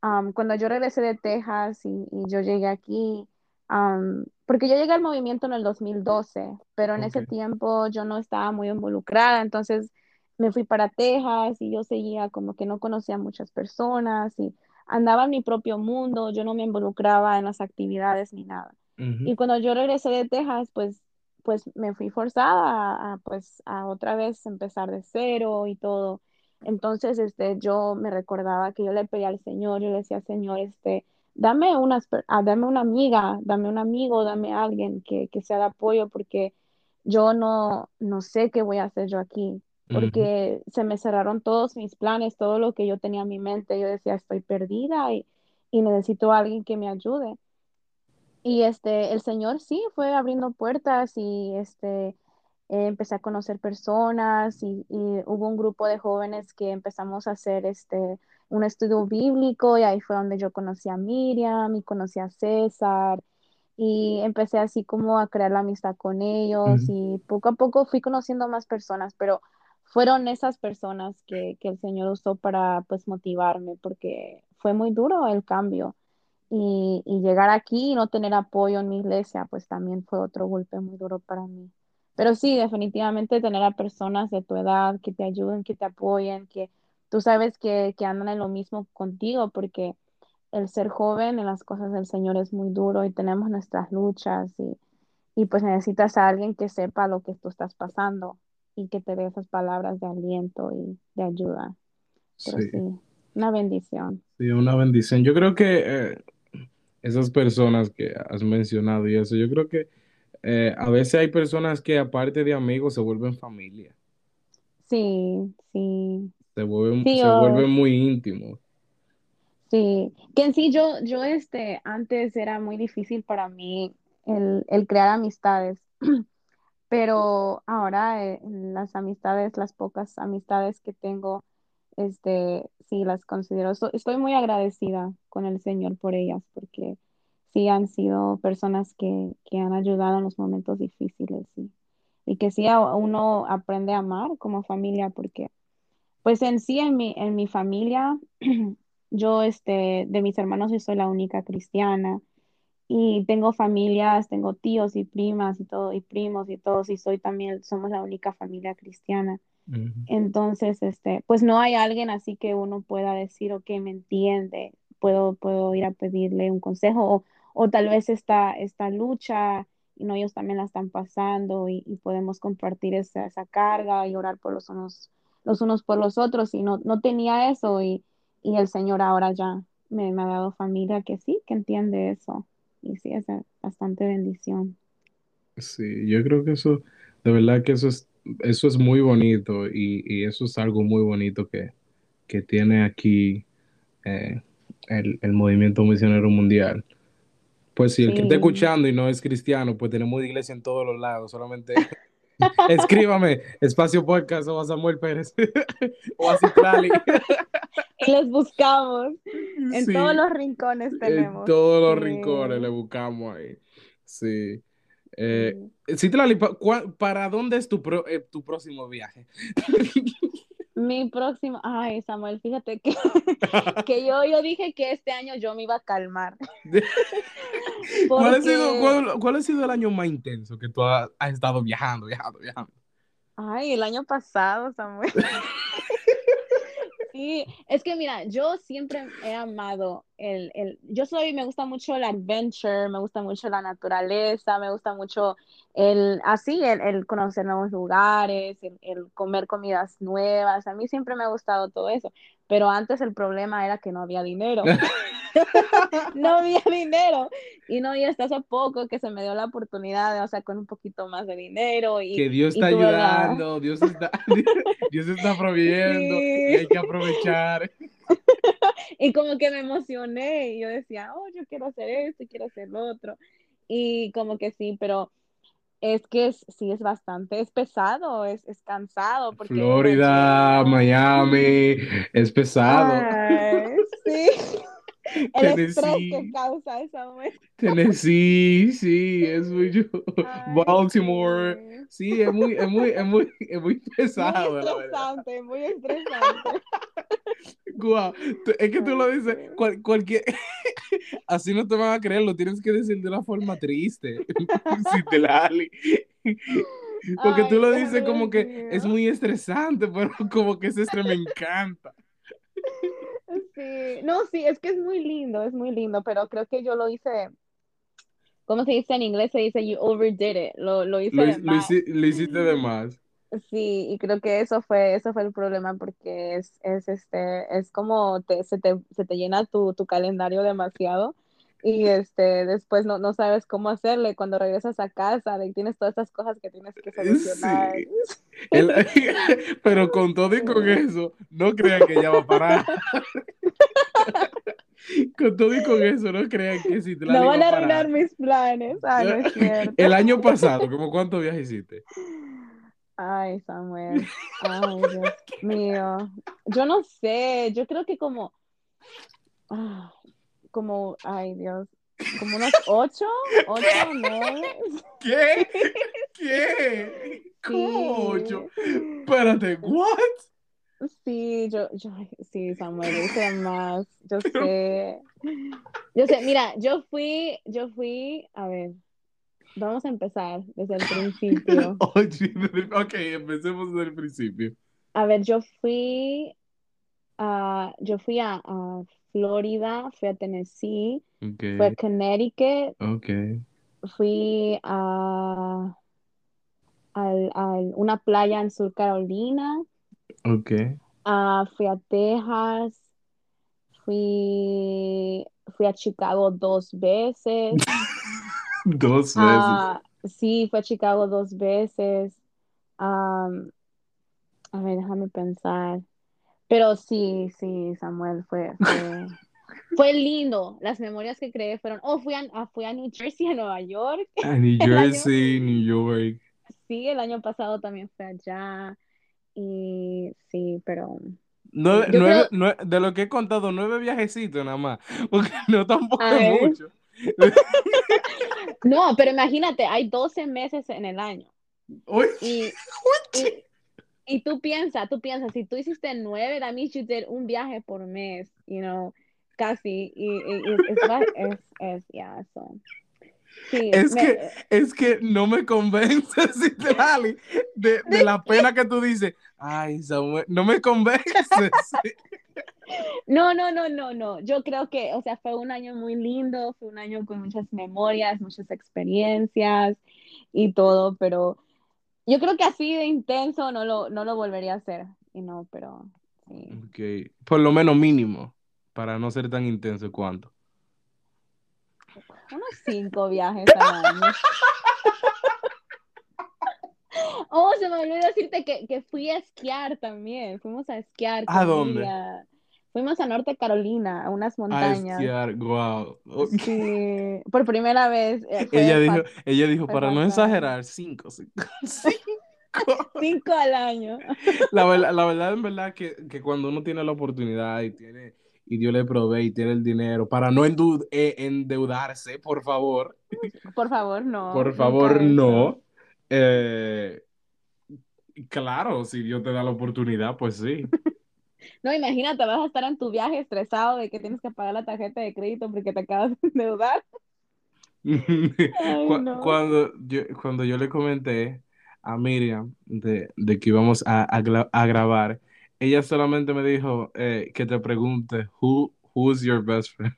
am, cuando yo regresé de Texas y, y yo llegué aquí, am, porque yo llegué al movimiento en el 2012, pero en Ok. ese tiempo yo no estaba muy involucrada, entonces me fui para Texas y yo seguía como que no conocía a muchas personas y andaba en mi propio mundo, yo no me involucraba en las actividades ni nada. Ujú, Y cuando yo regresé de Texas, pues, pues me fui forzada a, a, pues, a otra vez empezar de cero y todo. Entonces, este, yo me recordaba que yo le pedía al Señor, yo le decía, Señor, este, dame unas, per- ah, dame una amiga, dame un amigo, dame alguien que, que sea de apoyo, porque yo no, no sé qué voy a hacer yo aquí, porque se me cerraron todos mis planes, todo lo que yo tenía en mi mente. Yo decía, estoy perdida y, y necesito a alguien que me ayude. Y este, el Señor sí fue abriendo puertas y este, eh, empecé a conocer personas y, y hubo un grupo de jóvenes que empezamos a hacer este, un estudio bíblico y ahí fue donde yo conocí a Miriam y conocí a César y empecé así como a crear la amistad con ellos ujú. y poco a poco fui conociendo más personas, pero fueron esas personas que, que el Señor usó para pues motivarme porque fue muy duro el cambio. Y, y llegar aquí y no tener apoyo en mi iglesia, pues también fue otro golpe muy duro para mí. Pero sí, definitivamente tener a personas de tu edad que te ayuden, que te apoyen, que tú sabes que, que andan en lo mismo contigo, porque el ser joven en las cosas del Señor es muy duro y tenemos nuestras luchas y, y pues necesitas a alguien que sepa lo que tú estás pasando y que te dé esas palabras de aliento y de ayuda. Pero Sí, sí, una bendición. sí, una bendición. Yo creo que eh, esas personas que has mencionado y eso, yo creo que eh, a veces hay personas que aparte de amigos se vuelven familia, Sí, sí. se vuelven, Sí, se vuelven muy íntimos. sí, que en sí yo, yo este, antes era muy difícil para mí el, el crear amistades, pero ahora eh, las amistades, las pocas amistades que tengo, este, sí las considero, so- estoy muy agradecida con el Señor por ellas, porque sí han sido personas que, que han ayudado en los momentos difíciles, y, y que sí a- uno aprende a amar como familia, porque Pues en sí, en mi, en mi familia, yo, este, de mis hermanos, yo soy la única cristiana. Y tengo familias, tengo tíos y primas y todo, y primos y todos, y soy también, somos la única familia cristiana. Entonces, este, pues no hay alguien así que uno pueda decir, ok, me entiende, puedo, puedo ir a pedirle un consejo, o, o tal vez esta, esta lucha, y no, ellos también la están pasando, y, podemos compartir esa, esa carga y orar por los unos, los unos por los otros, y no, no tenía eso, y, y el Señor ahora ya me, me ha dado familia que sí, que entiende eso, y sí, es bastante bendición. Sí, yo creo que eso, de verdad que eso es, eso es muy bonito y, y eso es algo muy bonito que, que tiene aquí eh, el, el movimiento misionero mundial. Pues si el que está Sí. escuchando y no es cristiano, pues tenemos iglesia en todos los lados, solamente escríbame, espacio podcast o a Samuel Pérez o a Citlali. Y les buscamos. En todos Sí, los rincones en tenemos. todos los rincones le Sí, buscamos ahí. Sí. Eh, sí. Cua- ¿para dónde es tu, pro- eh, tu próximo viaje? Mi próximo, ay Samuel, fíjate que, que yo, yo dije que este año yo me iba a calmar, ¿Cuál ha sido, cuál, cuál ha sido el año más intenso que tú has, has estado viajando, viajando, viajando? ay, el año pasado, Samuel, Sí, es que mira, yo siempre he amado el, el, yo soy, me gusta mucho el adventure, me gusta mucho la naturaleza, me gusta mucho el, así, el, el conocer nuevos lugares, el, el, comer comidas nuevas, a mí siempre me ha gustado todo eso, pero antes el problema era que no había dinero, no había dinero, y no, y hasta hace poco que se me dio la oportunidad, o sea, con un poquito más de dinero. Y, que Dios está ayudando, Dios está, Dios está proviendo, sí. y hay que aprovechar. y como que me emocioné y yo decía, oh, yo quiero hacer esto, quiero hacer lo otro. Y como que sí, pero es que es, sí es bastante, es pesado, es, es cansado. Porque Florida. Miami, es pesado. Ay, sí. El Tennessee. estrés que causa esa muerte. Tennessee, sí, es muy Baltimore, sí, es muy, es muy, es muy, es muy pesado. Muy estresante, muy estresante. Guau, es que tú lo dices, cual, cualquier, así no te van a creer, lo tienes que decir de una forma triste, si te la ali. Porque Ay, tú lo dices como que es muy estresante, pero como que ese estrés me encanta. Sí, no, sí, es que es muy lindo, es muy lindo, pero creo que yo lo hice, ¿cómo se dice en inglés? Se dice you overdid it, lo, lo hice Lo, de más. lo hiciste de más. Sí, y creo que eso fue, eso fue el problema porque es, es este, es como te, se te, se te llena tu, tu calendario demasiado y este, después no, no sabes cómo hacerle cuando regresas a casa, de tienes todas estas cosas que tienes que solucionar. Sí. El- pero con todo y con eso, no crean que ya va a parar. Con todo y con eso, no crean que si te la No va van a arruinar mis planes. Ah, no es cierto. El año pasado, ¿cómo cuántos viajes hiciste? Ay, Samuel. Ay, Dios mío. Yo no sé, yo creo que como, ah, como, ay, Dios, como unos ocho, ocho, nueve. ¿Qué? ¿Qué? ¿Cómo Sí. ocho? Espérate, ¿what? Sí, yo, yo, sí, Samuel, hice más, yo sé. Yo sé, mira, yo fui, yo fui, a ver, vamos a empezar desde el principio. Ok, empecemos desde el principio. A ver, yo fui a, yo fui a, a Florida, fui a Tennessee, fui a Connecticut, ok, fui a, al- una playa en Sur Carolina, ok. ah, fui a Texas, fui, fui a Chicago dos veces, Dos veces. ah, sí, fui a Chicago dos veces, am, a ver, déjame pensar. Pero sí, sí, Samuel, fue, fue, fue lindo. Las memorias que creé fueron, oh, fui a, a- fui a New Jersey, a Nueva York. A New año, Jersey, New York. sí, el año pasado también fui allá. Y sí, pero Nueve, creo, de lo que he contado, nueve viajecitos nada más. Porque no tampoco es mucho. no, pero imagínate, hay 12 meses en el año. Oye, Y, y, y tú piensas, tú piensas, si tú hiciste nueve, that means you did un viaje por mes, you know, casi. Y, y, y es, ba- es, es, yeah, so. Sí, es me, que, es que no me convences, Citlali, de, de la pena que tú dices. Ay, Samuel, no me convences. No, no, no, no, no. Yo creo que, o sea, fue un año muy lindo, fue un año con muchas memorias, muchas experiencias y todo, pero yo creo que así de intenso no lo, no lo volvería a hacer. Y no, pero sí. Ok, por lo menos mínimo, para no ser tan intenso cuanto. Unos cinco viajes al año. Oh, se me olvidó decirte que, que fui a esquiar también. Fuimos a esquiar ¿A dónde? Lilia. Fuimos a Norte Carolina, a unas A montañas. esquiar, wow. Sí, por primera vez eh, Ella dijo, ella dijo, para no exagerar, cinco, cinco, cinco. Cinco al año. La verdad, la verdad, en verdad, que, que cuando uno tiene la oportunidad y tiene, y Dios le provee y tiene el dinero, para no eh, endeudarse, por favor, Por favor, no. por favor, no. Eh, claro, si Dios te da la oportunidad, pues sí. No, imagínate, vas a estar en tu viaje estresado de que tienes que pagar la tarjeta de crédito porque te acabas de endeudar. Ay, Cu- no. Cuando yo, cuando yo le comenté a Miriam de, de que íbamos a, a a grabar ella solamente me dijo eh, que te pregunte, who, who's your best friend?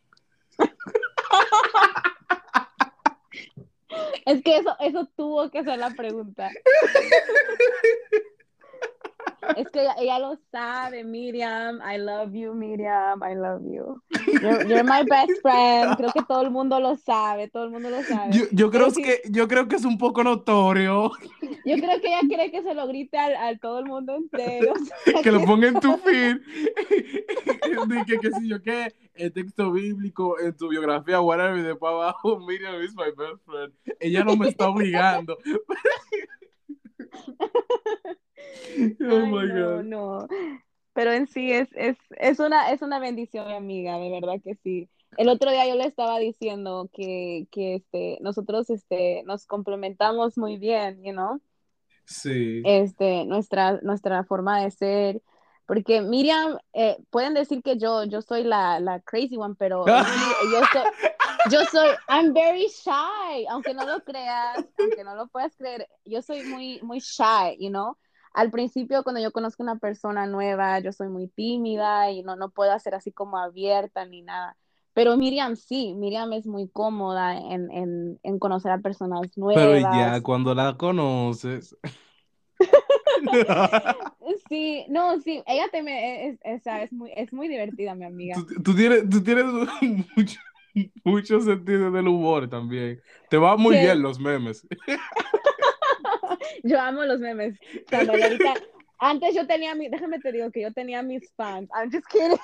Es que eso, eso tuvo que ser la pregunta. Es que ella, ella, lo sabe, Miriam. I love you, Miriam. I love you. You're, you're, my best friend. Creo que todo el mundo lo sabe. Todo el mundo lo sabe. Yo, yo creo, que, yo creo que es un poco notorio. Yo creo que ella quiere que se lo grite al, al todo el mundo entero. que lo ponga en tu feed. que, que si yo qué, el texto bíblico, en tu biografía, whatever, y después abajo, Miriam is my best friend. Ella no me está obligando. oh Ay, my no, God. no. Pero en sí es, es, es, una, es una bendición, mi amiga, de verdad que sí. El otro día yo le estaba diciendo que, que este, nosotros este, nos complementamos muy bien, you know? Sí. Este, nuestra, nuestra forma de ser. Porque Miriam, eh, pueden decir que yo, yo soy la, la crazy one, pero yo soy, yo soy, I'm very shy, aunque no lo creas, aunque no lo puedas creer, yo soy muy, muy shy, you know? Al principio, cuando yo conozco una persona nueva, yo soy muy tímida y no, no puedo ser así como abierta ni nada. Pero Miriam sí, Miriam es muy cómoda en, en, en conocer a personas nuevas. Pero ya cuando la conoces. sí, no, sí, ella te me, es, es, es, muy, es muy divertida, mi amiga. Tú, tú tienes, tú tienes mucho, mucho sentido del humor también. Te va muy ¿Qué? bien los memes. yo amo los memes. Cuando ahorita, antes yo tenía mi, déjame te digo que yo tenía mis fans. I'm just kidding.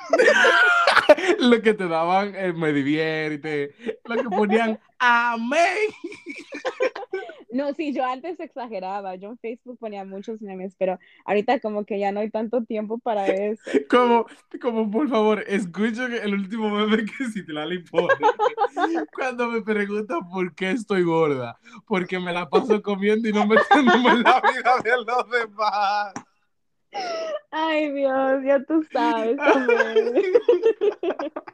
lo que te daban eh, me divierte, lo que ponían amén. No, sí, yo antes exageraba, yo en Facebook ponía muchos memes, pero ahorita como que ya no hay tanto tiempo para eso. Como, como por favor, escucho el último meme que si te la pone. Cuando me preguntan por qué estoy gorda, porque me la paso comiendo y no metiéndome en la vida de los demás. Ay, Dios, ya tú sabes.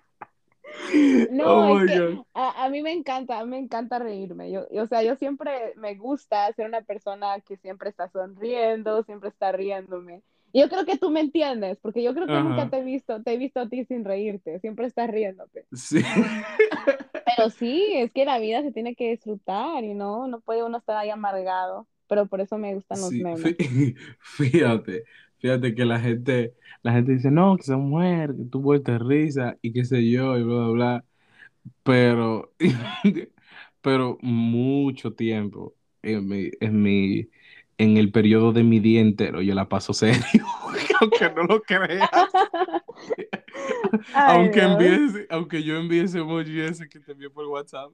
No, oh es que a, a, mí me encanta, me encanta reírme. Yo, o sea, yo siempre me gusta ser una persona que siempre está sonriendo, siempre está riéndome. Y yo creo que tú me entiendes, porque yo creo que Ajá. nunca te he visto, te he visto a ti sin reírte, siempre estás riéndote. Sí. Pero sí, es que la vida se tiene que disfrutar y no, no puede uno estar ahí amargado. Pero por eso me gustan los Sí, memes. Fíjate, fíjate que la gente, la gente dice, no, que se muere, que tú vueltes risa y qué sé yo, y bla, bla, bla. Pero, pero mucho tiempo en mi, en mi, en el periodo de mi día entero, yo la paso serio, aunque no lo creas. Ay, Aunque envíes, aunque yo envíe ese emoji ese que te envié por WhatsApp.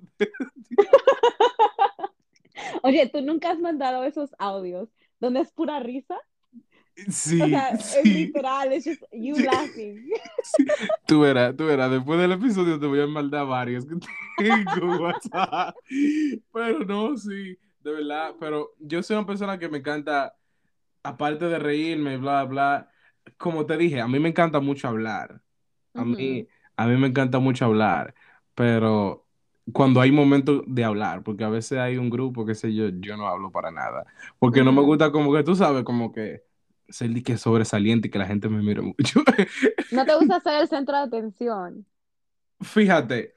Oye, ¿tú nunca has mandado esos audios donde es pura risa? Sí, O sea, es sí. literal, es just you Sí. laughing. Sí, Tú verás, tú verás, después del episodio te voy a mandar varios que tengo en WhatsApp. Pero no, sí, de verdad. Pero yo soy una persona que me encanta, aparte de reírme, bla, bla. Como te dije, a mí me encanta mucho hablar. A mí, Ujú, a mí me encanta mucho hablar, pero cuando hay momentos de hablar, porque a veces hay un grupo, qué sé yo, yo no hablo para nada. Porque no me gusta como que tú sabes, como que ser de que sobresaliente y que la gente me mire mucho. ¿No te gusta ser el centro de atención? Fíjate,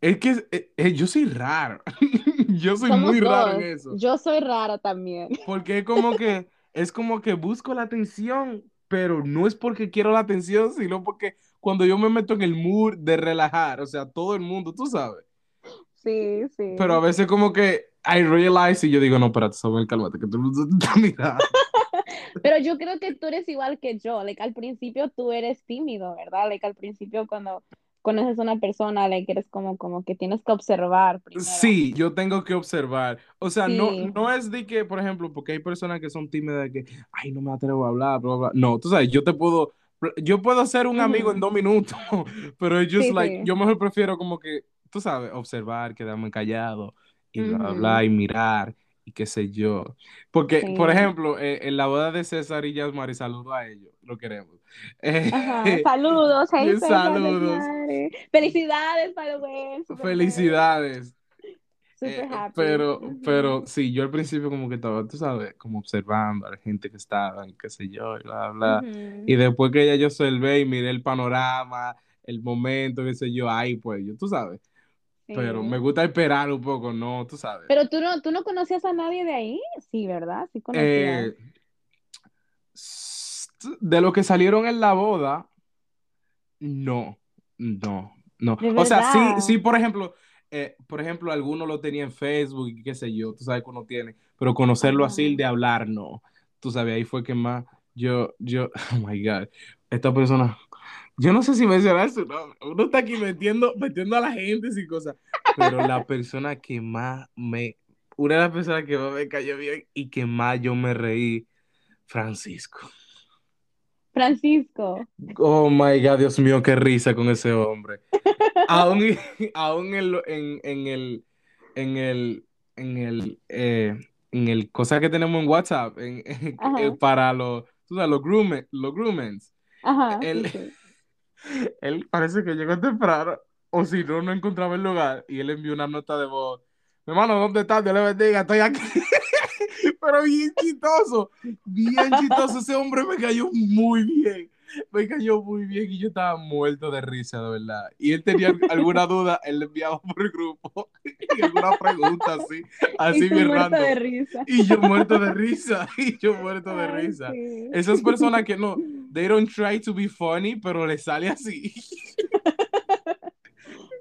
es que eh, eh, yo soy raro. Yo soy Somos muy raro en dos. eso. Yo soy rara también. Porque es como que, es como que busco la atención, pero no es porque quiero la atención, sino porque cuando yo me meto en el mood de relajar, o sea, todo el mundo, tú sabes. Sí, Pero a sí. veces como que I realize y yo digo, no, espérate, Samuel, cálmate, que todo el mundo te está mirando. Pero yo creo que tú eres igual que yo. Like, al principio tú eres tímido, ¿verdad? Like, al principio cuando conoces a una persona, like, eres como, como que tienes que observar primero. Sí, yo tengo que observar. O sea, no, Sí. no es de que, por ejemplo, porque hay personas que son tímidas que, ay, no me atrevo a hablar, bla, bla. No, tú sabes, yo te puedo, yo puedo ser un amigo en dos minutos, pero es just Sí, like, sí. yo mejor prefiero como que, tú sabes, observar, quedarme callado y bla, Ujú. bla, y mirar y qué sé yo. Porque, por ejemplo, eh, en la boda de César y Yasmari, saludo a ellos, lo queremos. Ajá. Eh, Saludos, hey, César, saludos. Felicidades, birthday. felicidades. Eh, pero, pero sí, yo al principio como que estaba, tú sabes, como observando a la gente que estaba, y qué sé yo, y bla, bla. Y después que ya yo observé y miré el panorama, el momento, qué sé yo, ahí pues yo, tú sabes. Pero me gusta esperar un poco, ¿no? Tú sabes. Pero tú no, tú no conocías a nadie de ahí, sí, ¿verdad? Sí conocías. Eh, de lo que salieron en la boda, no, no, no. O sea, sí, sí, por ejemplo, eh, por ejemplo, alguno lo tenía en Facebook y qué sé yo, tú sabes que uno tiene, pero conocerlo así Ajá. de hablar, no. Tú sabes, ahí fue que más yo, yo, oh my God, esta persona, yo no sé si mencionar su nombre, uno está aquí metiendo, metiendo a la gente y cosas, pero la persona que más me, una de las personas que más me cayó bien y que más yo me reí, Francisco. Francisco. Oh my God, Dios mío, qué risa con ese hombre. Aún, aún en, lo- en, en el, en el, en el, eh, en el cosa que tenemos en WhatsApp, en, en- eh, para los, tú sabes, los groomers, los groomers, ajá, él, sí, sí. Él parece que llegó temprano, o si no, no encontraba el lugar, y él envió una nota de voz. Mi hermano, ¿dónde estás? Dios le bendiga, estoy aquí. Pero bien chistoso, bien chistoso. Ese hombre me cayó muy bien. Me cayó muy bien y yo estaba muerto de risa, de verdad. Y él tenía alguna duda, él le enviaba por el grupo y alguna pregunta así, Y así tú bien random. de risa. Y yo muerto de risa, y yo muerto de Ay, risa. sí. Esas personas que no, they don't try to be funny, pero le sale así.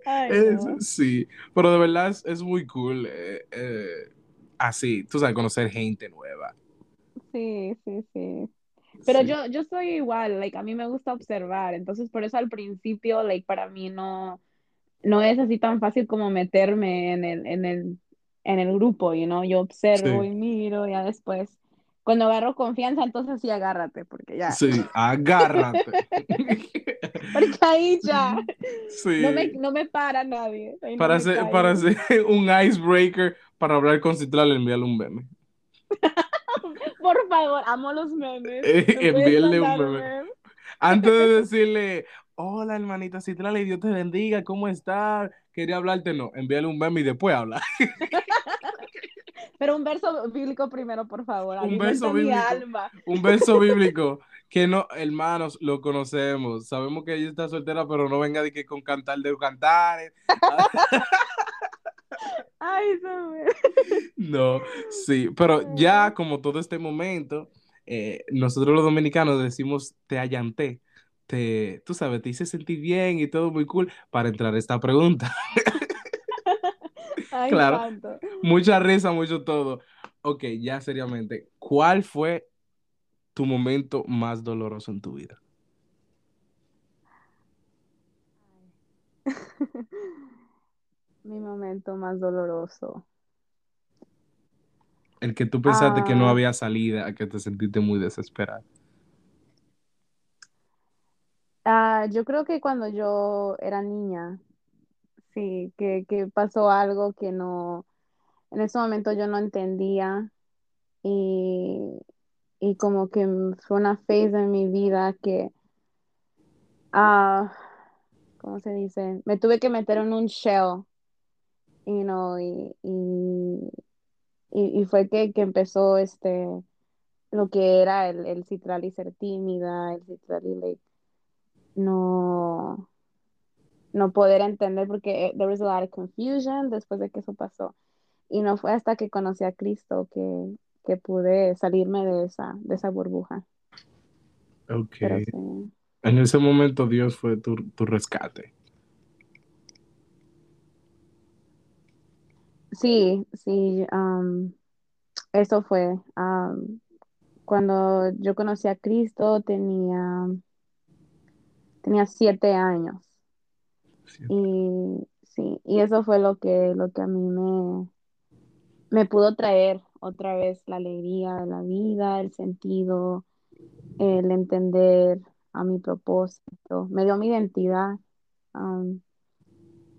Ay, Es- no. sí, pero de verdad es, es muy cool. eh, eh, así, tú sabes, conocer gente nueva. Sí, sí, sí. Pero Sí, yo, yo soy igual, like, a mí me gusta observar, entonces por eso al principio, like, para mí no, no es así tan fácil como meterme en el, en el, en el grupo, you know, yo observo sí, y miro, ya después, cuando agarro confianza, entonces sí agárrate, porque ya, sí, agárrate. porque ahí ya, no me, Sí, no me para nadie, ahí no para me hacer, para hacer un icebreaker, para hablar con Citlal, envíale un meme. Por favor, amo los memes, Eh, ¿me puedes envíale un meme. meme? Antes de decirle, hola hermanita Citlal, y Dios te bendiga, ¿cómo estás? Quería hablarte, no, envíale un meme y después habla. Pero un verso bíblico primero, por favor, Un verso mi bíblico, alma. un verso bíblico que no, hermanos, lo conocemos. Sabemos que ella está soltera, pero no venga de que con cantar de cantares. Ay, no sí, pero ya como todo este momento, eh, nosotros los dominicanos decimos te allanté, te, tú sabes, te hice sentir bien y todo muy cool para entrar a esta pregunta. Ay, Claro, santo. mucha risa, mucho todo. Ok, ya seriamente, ¿cuál fue tu momento más doloroso en tu vida? Mi momento más doloroso. El que tú pensaste que no Ah, había salida, que te sentiste muy desesperado. ah, yo creo que cuando yo era niña, sí, que, que pasó algo que no, en ese momento yo no entendía y, y como que fue una phase en mi vida que, ah, ¿cómo se dice? Me tuve que meter en un shell, you know, y, y, y, y fue que, que empezó este, lo que era el, el citral y ser tímida, el citral y like, no, no poder entender porque eh, there was a lot of confusion después de que eso pasó. Y no fue hasta que conocí a Cristo que, que pude salirme de esa, de esa burbuja. Ok. Pero sí, En ese momento Dios fue tu, tu rescate. Sí, sí, um, eso fue. um, cuando yo conocí a Cristo tenía, tenía siete años. Y sí, y eso fue lo que, lo que a mí me, me pudo traer otra vez la alegría de la vida, el sentido, el entender a mi propósito, me dio mi identidad. um,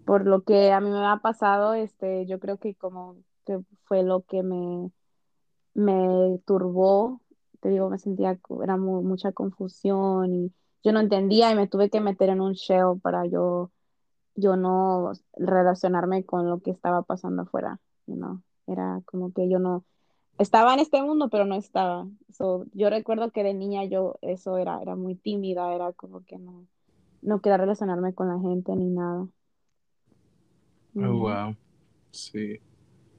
por lo que a mí me ha pasado, este, yo creo que como que fue lo que me, me turbó, te digo, me sentía, era mu- mucha confusión y yo no entendía y me tuve que meter en un shell para yo, yo no relacionarme con lo que estaba pasando afuera. you know, era como que yo no estaba en este mundo, pero no estaba. So, yo recuerdo que de niña yo eso era, era muy tímida, era como que no, no quería relacionarme con la gente ni nada. Oh, wow. Sí.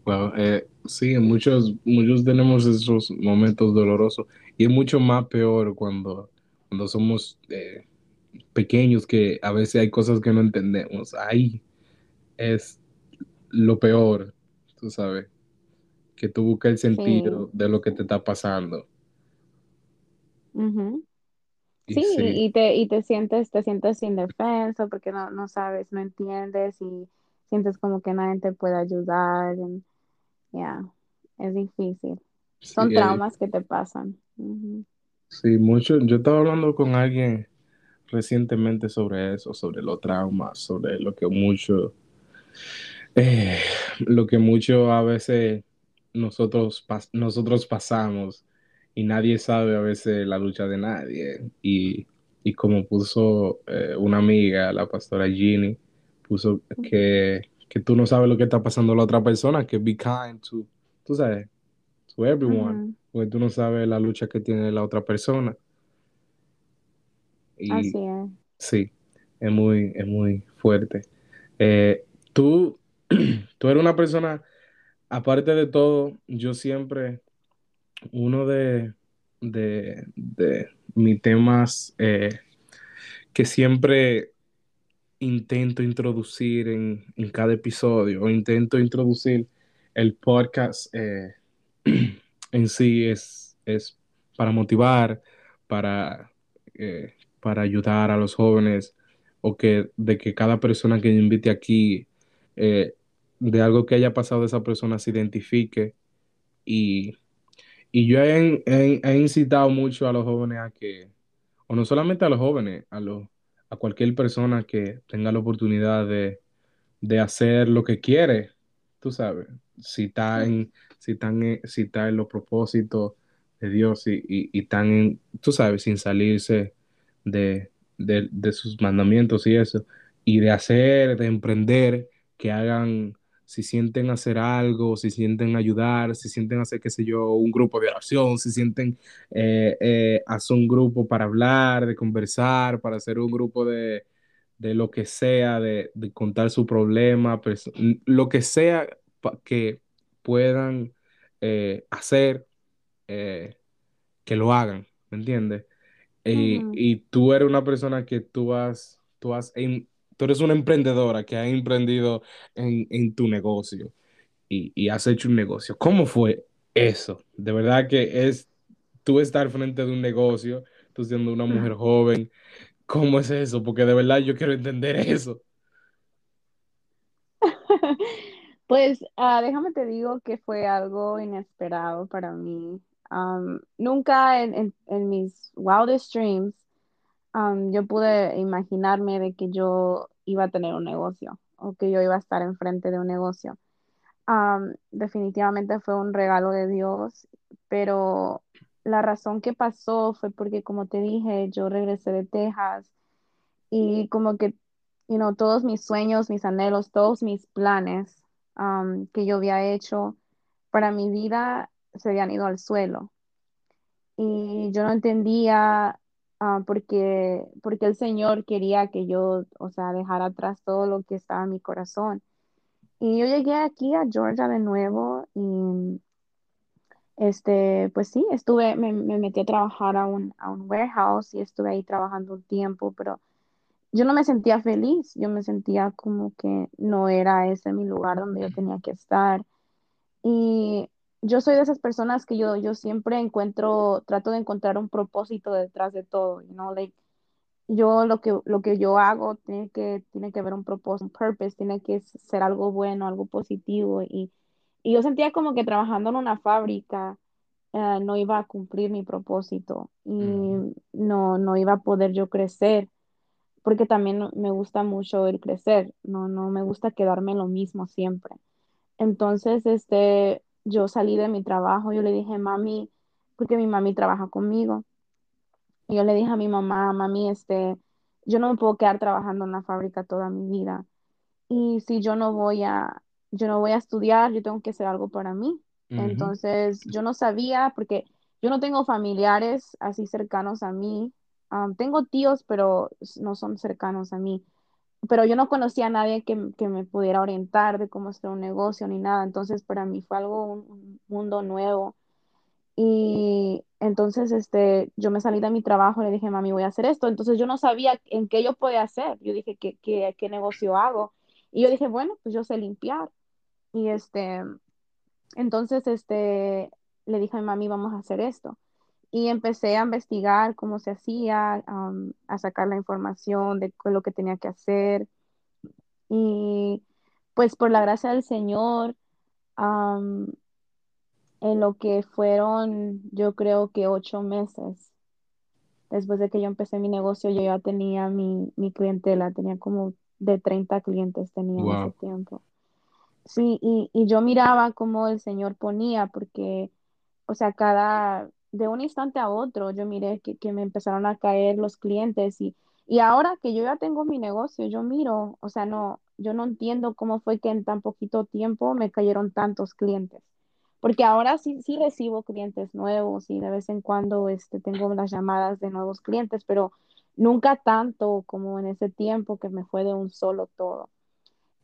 Wow. Eh, sí, muchos, muchos tenemos esos momentos dolorosos y es mucho más peor cuando, cuando somos eh, pequeños que a veces hay cosas que no entendemos. Ahí es lo peor, tú sabes, que tú buscas el Sí. sentido de lo que te está pasando. Sí, sí, y, y te, y te sientes, te sientes indefenso porque no, no sabes, no entiendes y sientes como que nadie te puede ayudar. yeah, es difícil. sí, Son eh, traumas que te pasan. Sí, mucho. Yo estaba hablando con alguien recientemente sobre eso, sobre los traumas, sobre lo que mucho, eh, lo que mucho a veces nosotros, pas- nosotros pasamos y nadie sabe a veces la lucha de nadie. Y, y como puso eh, una amiga, la pastora Ginny, puso que, que tú no sabes lo que está pasando a la otra persona, que be kind to, tú sabes, to everyone, porque tú no sabes la lucha que tiene la otra persona. Así Y es. sí, es muy, es muy fuerte. Eh, tú, tú eres una persona, aparte de todo, yo siempre, uno de, de, de mis temas eh, que siempre intento introducir en, en cada episodio, o intento introducir el podcast eh, en sí es, es para motivar, para, eh, para ayudar a los jóvenes, o que de que cada persona que invite aquí, eh, de algo que haya pasado esa persona se identifique. Y, y yo he, he- he incitado mucho a los jóvenes a que, o no solamente a los jóvenes, a, los, a cualquier persona que tenga la oportunidad de de hacer lo que quiere, tú sabes, si está en, si están en, si está en los propósitos de Dios y, y, y están en, tú sabes, sin salirse de, de, de sus mandamientos y eso, y de hacer, de emprender, que hagan, si sienten hacer algo, si sienten ayudar, si sienten hacer, qué sé yo, un grupo de oración, si sienten eh, eh, hacer un grupo para hablar, de conversar, para hacer un grupo de de lo que sea, de, de contar su problema, pues, lo que sea que puedan eh, hacer, eh, que lo hagan, ¿me entiendes? Y, Ujú, y tú eres una persona que tú has, tú has, tú eres una emprendedora que ha emprendido en, en tu negocio y, y has hecho un negocio. ¿Cómo fue eso? De verdad que es tú estar frente de un negocio, tú siendo una mujer joven, ¿cómo es eso? Porque de verdad yo quiero entender eso. Pues ah, déjame te digo que fue algo inesperado para mí. Nunca en, en- en mis wildest dreams yo pude imaginarme de que yo iba a tener un negocio o que yo iba a estar enfrente de un negocio. Am, definitivamente fue un regalo de Dios, pero la razón que pasó fue porque, como te dije, yo regresé de Texas y como que, you todos mis sueños, mis anhelos, todos mis planes que yo había hecho para mi vida se habían ido al suelo. Y yo no entendía ah, por qué, por qué el Señor quería que yo, o sea, dejara atrás todo lo que estaba en mi corazón. Y yo llegué aquí a Georgia de nuevo y este, pues sí, estuve, me, me metí a trabajar a un, a un warehouse y estuve ahí trabajando un tiempo, pero yo no me sentía feliz, yo me sentía como que no era ese mi lugar donde yo tenía que estar. Y yo soy de esas personas que yo, yo siempre encuentro, trato de encontrar un propósito detrás de todo, you know, like, yo lo que, lo que yo hago tiene que, tiene que ver un propósito, un purpose, tiene que ser algo bueno, algo positivo. Y, y yo sentía como que trabajando en una fábrica eh, no iba a cumplir mi propósito y no, no iba a poder yo crecer porque también me gusta mucho el crecer, no, no me gusta quedarme en lo mismo siempre. Entonces, este, yo salí de mi trabajo, yo le dije, mami, porque mi mami trabaja conmigo, y yo le dije a mi mamá, mami, este, yo no me puedo quedar trabajando en la fábrica toda mi vida. Y si yo no voy a, yo no voy a estudiar, yo tengo que hacer algo para mí. Ujú. Entonces, yo no sabía, porque yo no tengo familiares así cercanos a mí. Am, tengo tíos, pero no son cercanos a mí. Pero yo no conocía a nadie que, que me pudiera orientar de cómo hacer un negocio ni nada. Entonces, para mí fue algo, un, un mundo nuevo. Y entonces, este, yo me salí de mi trabajo le dije, mami, voy a hacer esto. Entonces, yo no sabía en qué yo podía hacer. Yo dije, ¿qué, qué, qué negocio hago? Y yo dije, bueno, pues yo sé limpiar. Y este, entonces, este, le dije a mi mami, vamos a hacer esto. Y empecé a investigar cómo se hacía, a sacar la información de lo que tenía que hacer. Y pues por la gracia del Señor, en lo que fueron, yo creo que ocho meses, después de que yo empecé mi negocio, yo ya tenía mi, mi clientela, tenía como de 30 clientes tenía en ese tiempo. Sí, y, y yo miraba cómo el Señor ponía, porque, o sea, cada, de un instante a otro, yo miré que, que me empezaron a caer los clientes y, y ahora que yo ya tengo mi negocio, yo miro, o sea, no, yo no entiendo cómo fue que en tan poquito tiempo me cayeron tantos clientes, porque ahora sí, sí recibo clientes nuevos y de vez en cuando, este, tengo las llamadas de nuevos clientes, pero nunca tanto como en ese tiempo que me fue de un solo todo.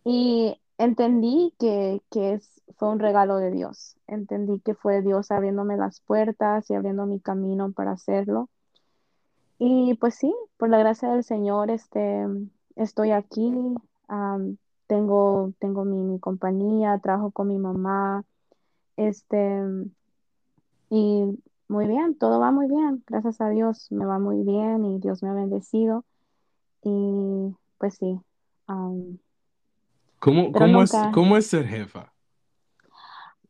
Y entendí que, que es, fue un regalo de Dios. Entendí que fue Dios abriéndome las puertas y abriendo mi camino para hacerlo. Y pues sí, por la gracia del Señor, este, estoy aquí. tengo, tengo mi, compañía, trabajo con mi mamá. Este, y muy bien, todo va muy bien. Gracias a Dios me va muy bien y Dios me ha bendecido. Y pues sí, ¿Cómo, cómo es, nunca. cómo es ser jefa?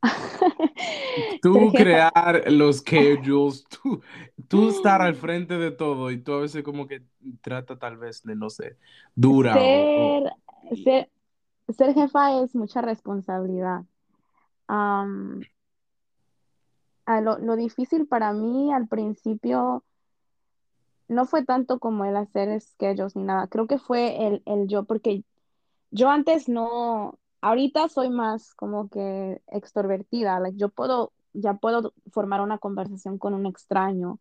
Ser Tú crear los schedules, tú, tú estar al frente de todo y tú a veces como que trata tal vez de, no sé, dura o, o- ser, ser, ser jefa es mucha responsabilidad. Am, a lo, lo difícil para mí al principio no fue tanto como el hacer schedules ni nada. Creo que fue el, el yo, porque yo antes no, ahorita soy más como que extrovertida. Like, yo puedo, ya puedo formar una conversación con un extraño.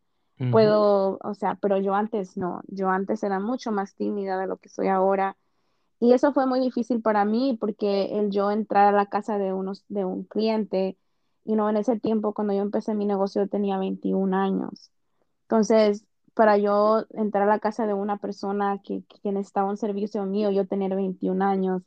Puedo, o sea, pero yo antes no. Yo antes era mucho más tímida de lo que soy ahora. Y eso fue muy difícil para mí porque el yo entrar a la casa de, unos, de un cliente, y no en ese tiempo, cuando yo empecé mi negocio, tenía 21 años. Entonces, para yo entrar a la casa de una persona que, que necesitaba un servicio mío, yo tener 21 años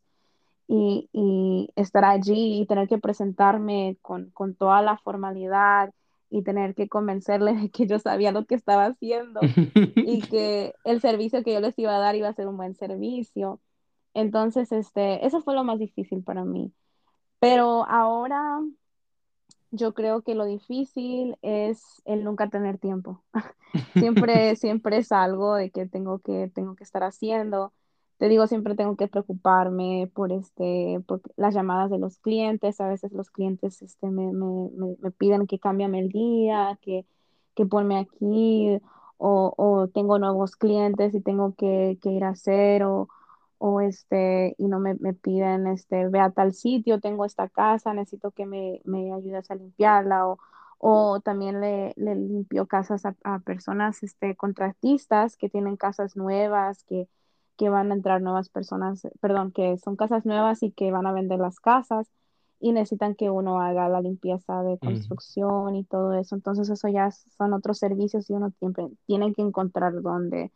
y, y estar allí y tener que presentarme con, con toda la formalidad y tener que convencerle de que yo sabía lo que estaba haciendo y que el servicio que yo les iba a dar iba a ser un buen servicio. Entonces, este, eso fue lo más difícil para mí. Pero ahora yo creo que lo difícil es el nunca tener tiempo. Siempre, siempre es algo de que tengo que, tengo que estar haciendo. Te digo, siempre tengo que preocuparme por este, por las llamadas de los clientes. A veces los clientes este, me, me, me, me piden que cámbiame el día, que, que ponme aquí, o, o tengo nuevos clientes y tengo que, que ir a hacer, o, o este, y no me, me piden, este, ve a tal sitio, tengo esta casa, necesito que me, me ayudes a limpiarla, o, o también le, le limpio casas a, a personas, este, contratistas que tienen casas nuevas, que, que van a entrar nuevas personas, perdón, que son casas nuevas y que van a vender las casas y necesitan que uno haga la limpieza de construcción y todo eso. Entonces eso ya son otros servicios y uno siempre tiene que encontrar dónde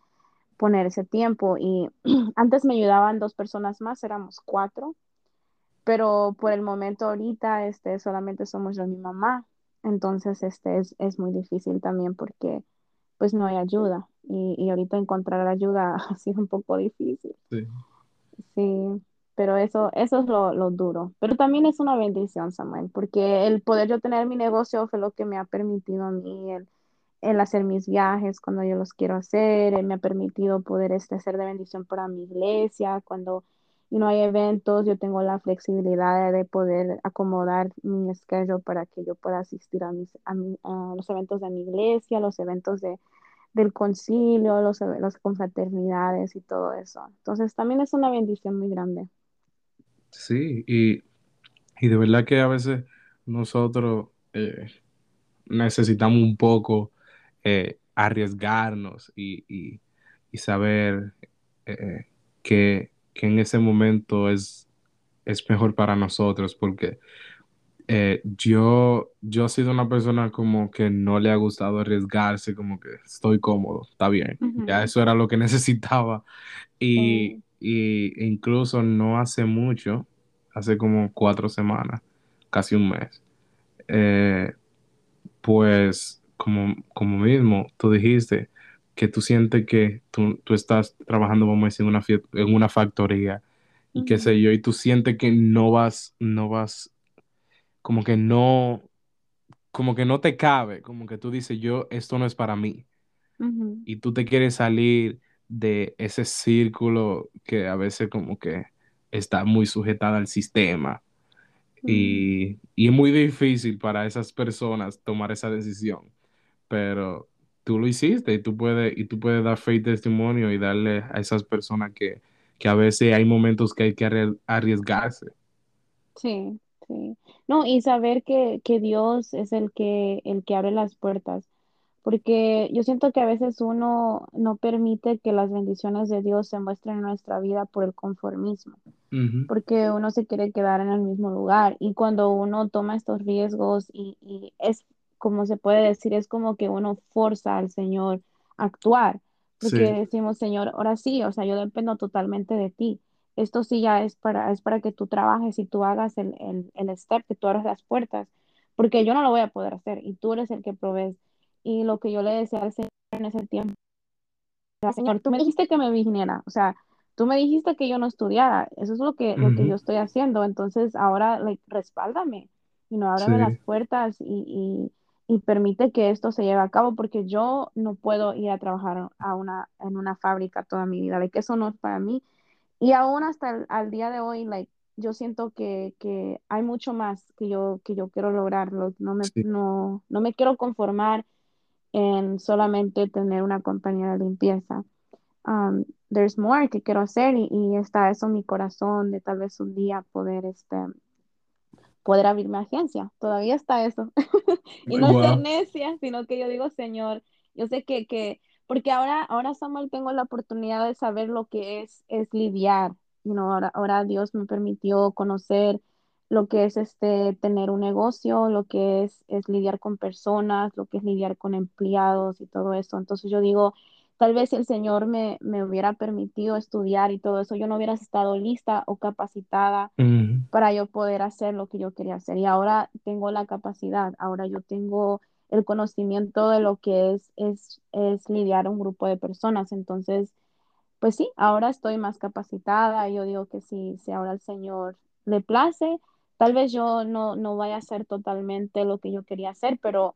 poner ese tiempo. Y antes me ayudaban dos personas más, éramos cuatro, pero por el momento ahorita este, solamente somos yo y mi mamá. Entonces este, es, es muy difícil también porque pues no hay ayuda. Y, y ahorita encontrar ayuda ha sido un poco difícil. Sí. Sí, pero eso, eso es lo, lo duro. Pero también es una bendición, Samuel, porque el poder yo tener mi negocio fue lo que me ha permitido a mí el, el hacer mis viajes cuando yo los quiero hacer. Él me ha permitido poder este, hacer de bendición para mi iglesia. Cuando no hay eventos, yo tengo la flexibilidad de poder acomodar mi schedule para que yo pueda asistir a, mis, a, mi- a los eventos de mi iglesia, los eventos de del concilio, los, las confraternidades y todo eso. Entonces también es una bendición muy grande. Sí, Y de verdad que a veces nosotros eh, necesitamos un poco eh, arriesgarnos y, y- y saber eh, que, que en ese momento es, es mejor para nosotros, porque eh, yo, yo he sido una persona como que no le ha gustado arriesgarse, como que estoy cómodo, está bien. Ya eso era lo que necesitaba. Y, y incluso no hace mucho, hace como cuatro semanas, casi un mes. eh, pues como, como mismo tú dijiste, que tú sientes que tú, tú estás trabajando, vamos a decir, en una, en una factoría y qué sé yo, y tú sientes que no vas, no vas, como que no, como que no te cabe, como que tú dices, yo, esto no es para mí, y tú te quieres salir de ese círculo que a veces como que está muy sujetada al sistema. Y, y es muy difícil para esas personas tomar esa decisión. Pero tú lo hiciste y tú puedes, y tú puedes dar fe y testimonio y darle a esas personas que, que a veces hay momentos que hay que arrie- arriesgarse. Sí, sí. No, y saber que, que Dios es el que, el que abre las puertas, porque yo siento que a veces uno no permite que las bendiciones de Dios se muestren en nuestra vida por el conformismo. Ujú, porque uno se quiere quedar en el mismo lugar. Y cuando uno toma estos riesgos y, y es, como se puede decir, es como que uno forza al Señor a actuar, porque Sí, decimos, Señor, ahora sí, o sea, yo dependo totalmente de ti. Esto sí ya es para, es para que tú trabajes y tú hagas el, el, el step, que tú abras las puertas, porque yo no lo voy a poder hacer y tú eres el que provees. Y lo que yo le decía al Señor en ese tiempo, Señor, tú me dijiste que me viniera, o sea, tú me dijiste que yo no estudiara, eso es lo que, lo que yo estoy haciendo, entonces ahora, like, respáldame, y no ábreme las sí, puertas y, y, y permite que esto se lleve a cabo, porque yo no puedo ir a trabajar a una, en una fábrica toda mi vida, de que eso no es para mí, y aún hasta el al día de hoy, like, yo siento que, que hay mucho más que yo, que yo quiero lograr, lo- no me, sí. no, no me quiero conformar en solamente tener una compañía de limpieza um, there's more que quiero hacer y, y está eso en mi corazón de tal vez un día poder, este, poder abrir mi agencia. Todavía está eso. Y no es ser Wow. necia, sino que yo digo, Señor, yo sé que, que porque ahora, ahora Samuel tengo la oportunidad de saber lo que es, es lidiar. You know, ahora, ahora Dios me permitió conocer lo que es este tener un negocio, lo que es, es lidiar con personas, lo que es lidiar con empleados y todo eso. Entonces yo digo, tal vez si el Señor me, me hubiera permitido estudiar y todo eso, yo no hubiera estado lista o capacitada Ujú, para yo poder hacer lo que yo quería hacer. Y ahora tengo la capacidad, ahora yo tengo el conocimiento de lo que es, es, es lidiar un grupo de personas. Entonces, pues sí, ahora estoy más capacitada. Yo digo que si, si ahora el Señor le place, tal vez yo no, no vaya a hacer totalmente lo que yo quería hacer, pero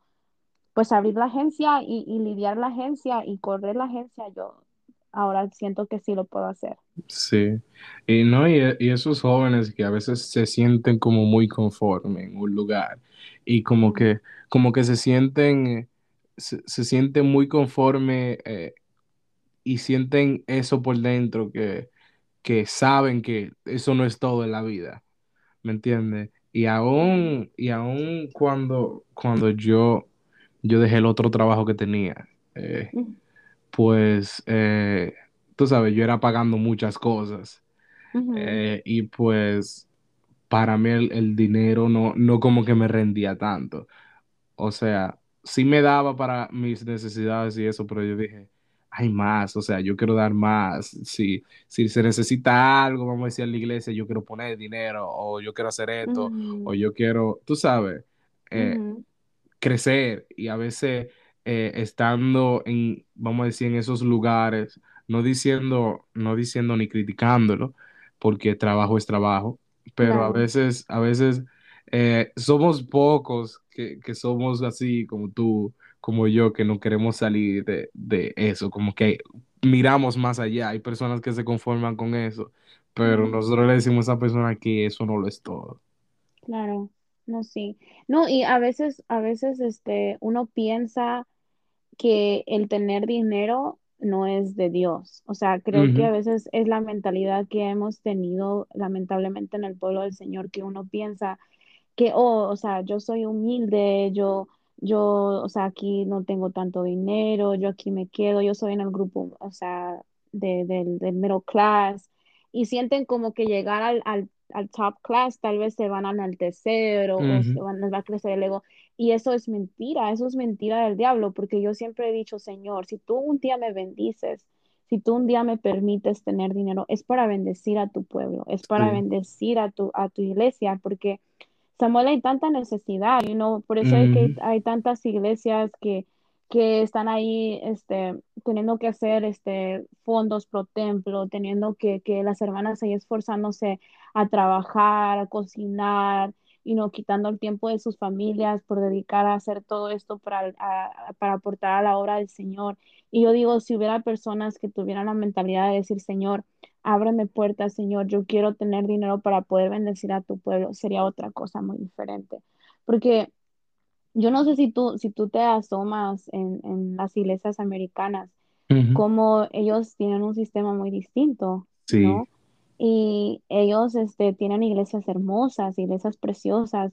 pues abrir la agencia y, y lidiar la agencia y correr la agencia, yo ahora siento que sí lo puedo hacer. Sí. Y no, y, y esos jóvenes que a veces se sienten como muy conformes en un lugar y como que, como que se sienten, se, se sienten muy conformes eh, y sienten eso por dentro que, que saben que eso no es todo en la vida. ¿me entiendes? Y aún, y aún cuando, cuando yo, yo dejé el otro trabajo que tenía, eh, pues, eh, tú sabes, yo era pagando muchas cosas eh, y pues para mí el, el dinero no, no como que me rendía tanto. O sea, sí me daba para mis necesidades y eso, pero yo dije, hay más, o sea, yo quiero dar más. Si, si se necesita algo, vamos a decir en la iglesia, yo quiero poner dinero, o yo quiero hacer esto, o yo quiero, tú sabes, eh. Crecer y a veces eh, estando en, vamos a decir, en esos lugares, no diciendo, no diciendo ni criticándolo, porque trabajo es trabajo, pero a veces, a veces eh, somos pocos que, que somos así como tú, como yo, que no queremos salir de, de eso, como que miramos más allá, hay personas que se conforman con eso, pero nosotros le decimos a esa persona que eso no lo es todo. claro, no, sí. No, y a veces, a veces, este, uno piensa que el tener dinero no es de Dios. O sea, creo que a veces es la mentalidad que hemos tenido, lamentablemente, en el pueblo del Señor, que uno piensa. que, oh, o sea, yo soy humilde, yo, yo, o sea, aquí no tengo tanto dinero, yo aquí me quedo, yo soy en el grupo, o sea, de, del, del middle class, y sienten como que llegar al, al, al top class tal vez se van a enaltecer o, o se Ujú, van, les va a crecer el ego. Y eso es mentira, eso es mentira del diablo, porque yo siempre he dicho, Señor, si tú un día me bendices, si tú un día me permites tener dinero, es para bendecir a tu pueblo, es para Sí. bendecir a tu, a tu iglesia, porque Samuel hay tanta necesidad, you know, por eso es que hay tantas iglesias que, que están ahí este, teniendo que hacer este, fondos pro templo, teniendo que, que las hermanas ahí esforzándose a trabajar, a cocinar, y no quitando el tiempo de sus familias por dedicar a hacer todo esto para, para aportar a la obra del Señor. Y yo digo, si hubiera personas que tuvieran la mentalidad de decir, Señor, ábreme puertas, Señor, yo quiero tener dinero para poder bendecir a tu pueblo, sería otra cosa muy diferente. Porque yo no sé si tú, si tú te asomas en, en las iglesias americanas, ujú. como ellos tienen un sistema muy distinto, Sí, ¿no? Y ellos este, tienen iglesias hermosas, iglesias preciosas,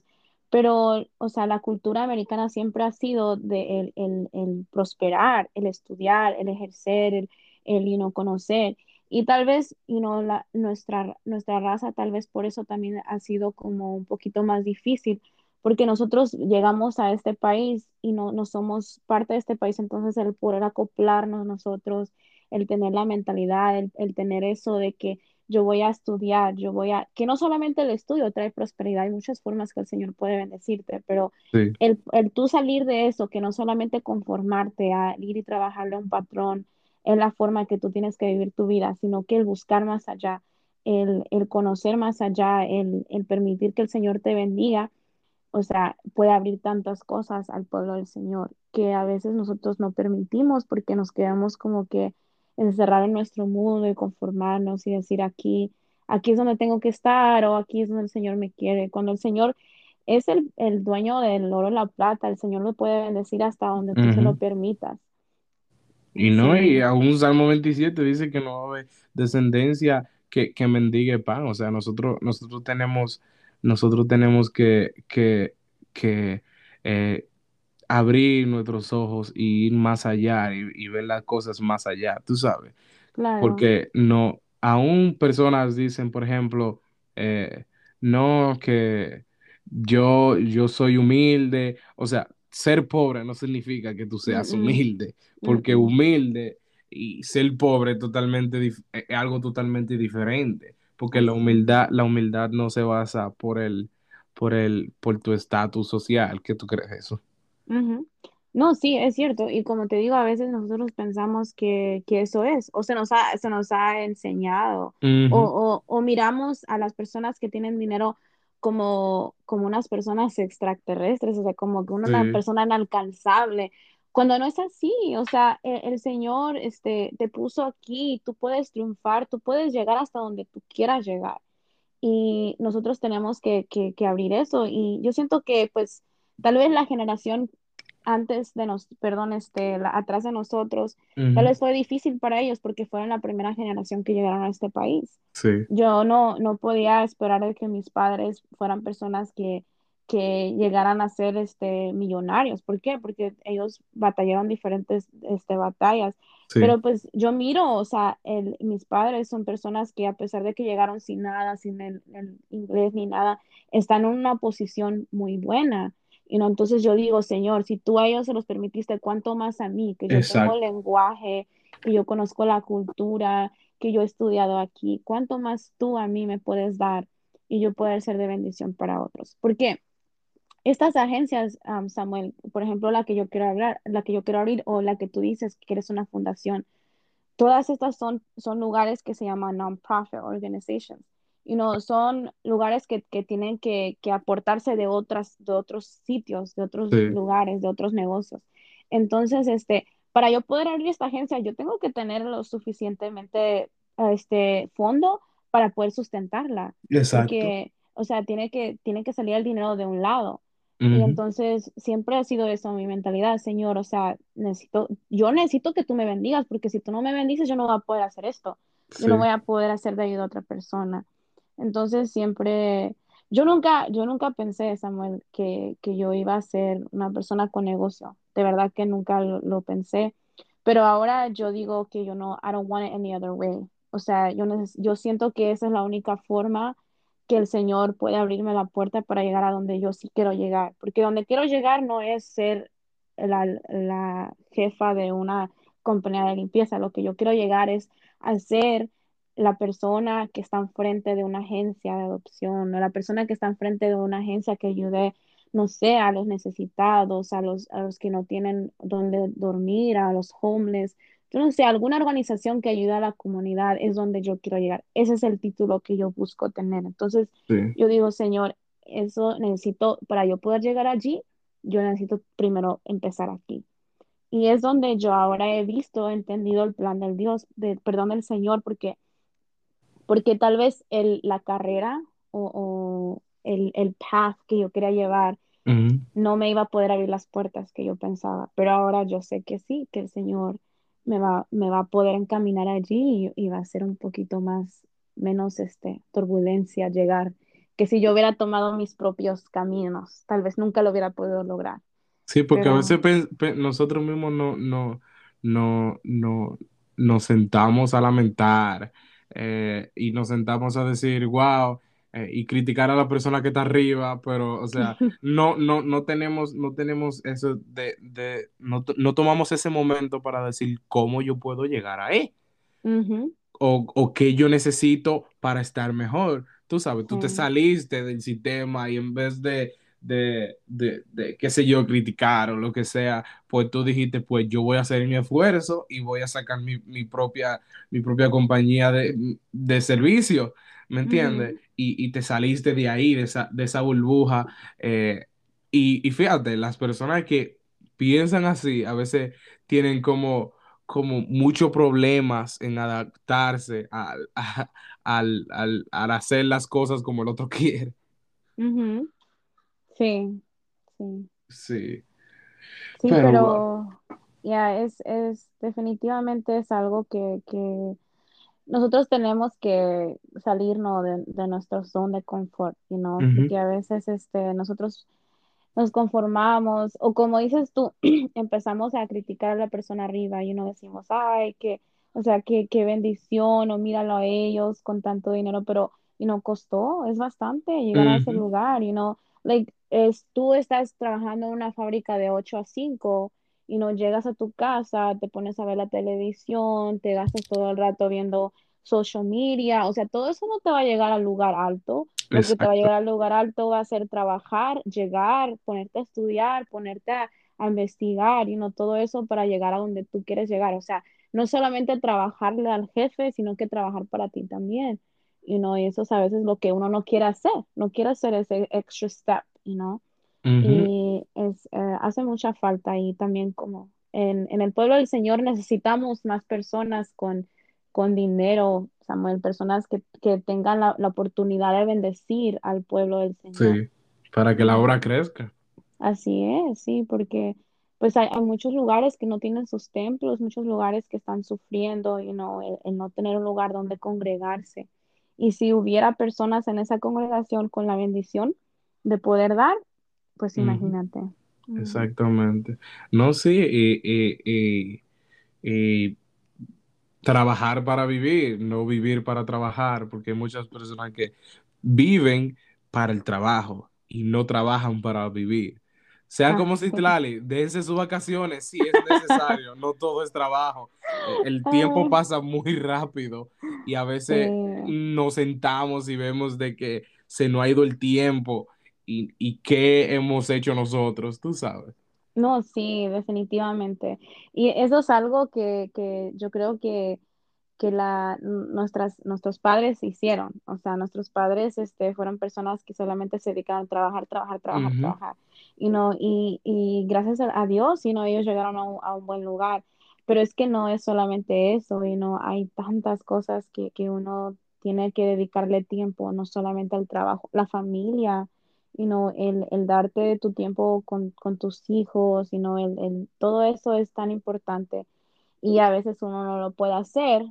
pero, o sea, la cultura americana siempre ha sido de el, el, el prosperar, el estudiar, el ejercer, el, el you know, conocer. Y tal vez, you know, la, nuestra, nuestra raza, tal vez por eso también ha sido como un poquito más difícil, porque nosotros llegamos a este país y no, no somos parte de este país, entonces el poder acoplarnos nosotros, el tener la mentalidad, el, el tener eso de que yo voy a estudiar, yo voy a, que no solamente el estudio trae prosperidad, hay muchas formas que el Señor puede bendecirte, pero sí, el, el tú salir de eso, que no solamente conformarte a ir y trabajarle a un patrón, es la forma que tú tienes que vivir tu vida, sino que el buscar más allá, el, el conocer más allá, el, el permitir que el Señor te bendiga o sea, puede abrir tantas cosas al pueblo del Señor que a veces nosotros no permitimos porque nos quedamos como que encerrar en nuestro mundo y conformarnos y decir aquí, aquí es donde tengo que estar o aquí es donde el Señor me quiere. Cuando el Señor es el, el dueño del oro y la plata, el Señor lo puede bendecir hasta donde tú se lo permitas. Y no, y aún Salmo 27 dice que no va a haber descendencia que, que mendigue pan. O sea, nosotros, nosotros tenemos, nosotros tenemos que, que, que eh, abrir nuestros ojos y ir más allá y, y ver las cosas más allá, tú sabes. claro. porque no, aún personas dicen, por ejemplo, eh, no, que yo, yo soy humilde, o sea, ser pobre no significa que tú Mm, seas mm, humilde, mm, porque mm. humilde y ser pobre es totalmente es algo totalmente diferente, porque la humildad, la humildad no se basa por el, por el, por tu estatus social, ¿qué tú crees eso? No, sí, es cierto. Y como te digo, a veces nosotros pensamos que, que eso es, o se nos ha, se nos ha enseñado, o, o, o miramos a las personas que tienen dinero como, como unas personas extraterrestres, o sea, como que una Sí, persona inalcanzable, cuando no es así, o sea, el, el Señor este, te puso aquí, tú puedes triunfar, tú puedes llegar hasta donde tú quieras llegar y nosotros tenemos que, que, que abrir eso. Y yo siento que, pues, tal vez la generación antes de nos, perdón, este, la- atrás de nosotros, tal ujú, vez fue difícil para ellos porque fueron la primera generación que llegaron a este país. sí, Yo no, no podía esperar de que mis padres fueran personas que, que llegaran a ser este, millonarios. ¿Por qué? Porque ellos batallaron diferentes este, batallas. sí, Pero pues yo miro, o sea, el, mis padres son personas que a pesar de que llegaron sin nada, sin el, el inglés ni nada, están en una posición muy buena. Y no, entonces yo digo, Señor, si tú a ellos se los permitiste, ¿cuánto más a mí? Que yo tengo exacto, lenguaje, que yo conozco la cultura, que yo he estudiado aquí, ¿cuánto más tú a mí me puedes dar y yo poder ser de bendición para otros? Porque estas agencias, um, Samuel, por ejemplo, la que yo quiero hablar, la que yo quiero abrir o la que tú dices que eres una fundación, todas estas son, son lugares que se llaman non-profit organizations. You know, son lugares que, que tienen que, que aportarse de, otras, de otros sitios, de otros sí, lugares, de otros negocios. Entonces, este, para yo poder abrir esta agencia, yo tengo que tener lo suficientemente este, fondo para poder sustentarla, exacto. porque, o sea, tiene que, tiene que salir el dinero de un lado. Y entonces siempre ha sido eso mi mentalidad, Señor, o sea, necesito, yo necesito que tú me bendigas, porque si tú no me bendices, yo no voy a poder hacer esto, yo no Sí. voy a poder hacer de ayuda a otra persona. Entonces siempre, Yo nunca, yo nunca pensé, Samuel, que, que yo iba a ser una persona con negocio. De verdad que nunca lo, lo pensé. Pero ahora yo digo que yo no, I don't want it any other way. O sea, yo, yo siento que esa es la única forma que el Señor puede abrirme la puerta para llegar a donde yo sí quiero llegar. Porque donde quiero llegar no es ser la, la jefa de una compañía de limpieza. Lo que yo quiero llegar es a ser la persona que está enfrente de una agencia de adopción, o la persona que está enfrente de una agencia que ayude, no sé, a los necesitados, a los, a los que no tienen donde dormir, a los homeless. Yo no sé, alguna organización que ayude a la comunidad es donde yo quiero llegar. Ese es el título que yo busco tener. Entonces, Sí. yo digo, Señor, eso necesito, para yo poder llegar allí, yo necesito primero empezar aquí. Y es donde yo ahora he visto, he entendido el plan del Dios, del perdón del Señor, porque porque tal vez el, la carrera o, o el, el path que yo quería llevar no me iba a poder abrir las puertas que yo pensaba, pero ahora yo sé que sí, que el Señor me va, me va a poder encaminar allí y, y va a ser un poquito más, menos este, turbulencia llegar, que si yo hubiera tomado mis propios caminos, tal vez nunca lo hubiera podido lograr, Sí, porque a veces nosotros mismos no, no, no, no, nos sentamos a lamentar eh, y nos sentamos a decir, wow, eh, y criticar a la persona que está arriba, pero, o sea, no, no, no tenemos, no tenemos eso de, de no, no tomamos ese momento para decir cómo yo puedo llegar ahí ujú, o, o qué yo necesito para estar mejor. Tú sabes, tú te saliste del sistema y en vez de, de, de, de, qué sé yo, criticar o lo que sea, pues tú dijiste, pues yo voy a hacer mi esfuerzo y voy a sacar mi, mi propia, mi propia compañía de, de servicio, ¿me entiendes? Y, y te saliste de ahí, de esa, de esa burbuja. eh, y, y fíjate, las personas que piensan así a veces tienen como como muchos problemas en adaptarse al, a- al, al, al hacer las cosas como el otro quiere. ujú, sí, sí. Sí, Sí, pero pero ya es, es definitivamente es algo que, que nosotros tenemos que salirnos de, de nuestro zona de confort, you know, Ujú, porque a veces este, nosotros nos conformamos, o como dices tú, empezamos a criticar a la persona arriba y no decimos, ay, que, o sea, qué, qué bendición, o míralo a ellos con tanto dinero, pero, y no costó, es bastante llegar a ese lugar, you know, like, es, tú estás trabajando en una fábrica de 8 a 5 y no llegas a tu casa, te pones a ver la televisión, te gastas todo el rato viendo social media, o sea, todo eso no te va a llegar al lugar alto lo que te va a llegar al lugar alto va a ser trabajar, llegar, ponerte a estudiar, ponerte a, a investigar y no todo eso para llegar a donde tú quieres llegar. O sea, no solamente trabajarle al jefe, sino que trabajar para ti también. You know, y eso es a veces lo que uno no quiere hacer, no quiere hacer ese extra step, you know. Y es, eh, hace mucha falta y también como en, en el pueblo del Señor necesitamos más personas con, con dinero, Samuel, personas que, que tengan la, la oportunidad de bendecir al pueblo del Señor. Sí, para que la Y obra crezca. así es, sí, porque pues hay, hay muchos lugares que no tienen sus templos, muchos lugares que están sufriendo, you know, el, el no tener un lugar donde congregarse. Y si hubiera personas en esa congregación con la bendición de poder dar, pues imagínate. Exactamente. No, sí, y, y- y- y trabajar para vivir, no vivir para trabajar, porque hay muchas personas que viven para el trabajo y no trabajan para vivir. Sean Ah, como sí. Citlali, dense sus vacaciones, sí es necesario, no todo es trabajo. Eh, El tiempo Ah, pasa muy rápido y a sí. veces nos sentamos y vemos de que se nos ha ido el tiempo y, y qué hemos hecho nosotros, tú sabes. No, sí, definitivamente. Y eso es algo que, que yo creo que que la, nuestras, nuestros padres hicieron. O sea, nuestros padres este, fueron personas que solamente se dedicaban a trabajar, trabajar, trabajar, Ujú, trabajar. Y, no, y, y gracias a Dios, y no, ellos llegaron a un, a un buen lugar. Pero es que no es solamente eso, y no hay tantas cosas que, que uno tiene que dedicarle tiempo, no solamente al trabajo, la familia, y no, el, el darte tu tiempo con, con tus hijos, y no, el, el, todo eso es tan importante y a veces uno no lo puede hacer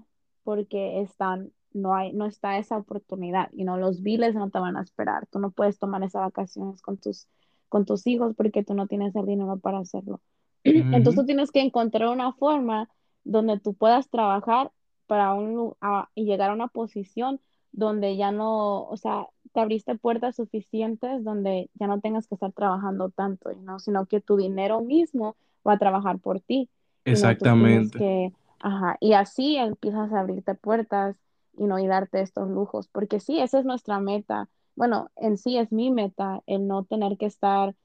porque están no hay, no está esa oportunidad, y no los biles no te van a esperar, tú no puedes tomar esas vacaciones con tus, con tus hijos porque tú no tienes el dinero para hacerlo. Entonces tú tienes que encontrar una forma donde tú puedas trabajar para un, a- y llegar a una posición donde ya no, o sea, te abriste puertas suficientes donde ya no tengas que estar trabajando tanto, ¿no? Sino que tu dinero mismo va a trabajar por ti, y no Exactamente. que, ajá, y así empiezas a abrirte puertas y no y darte estos lujos, porque sí, esa es nuestra meta. Bueno, en sí es mi meta el no tener que estar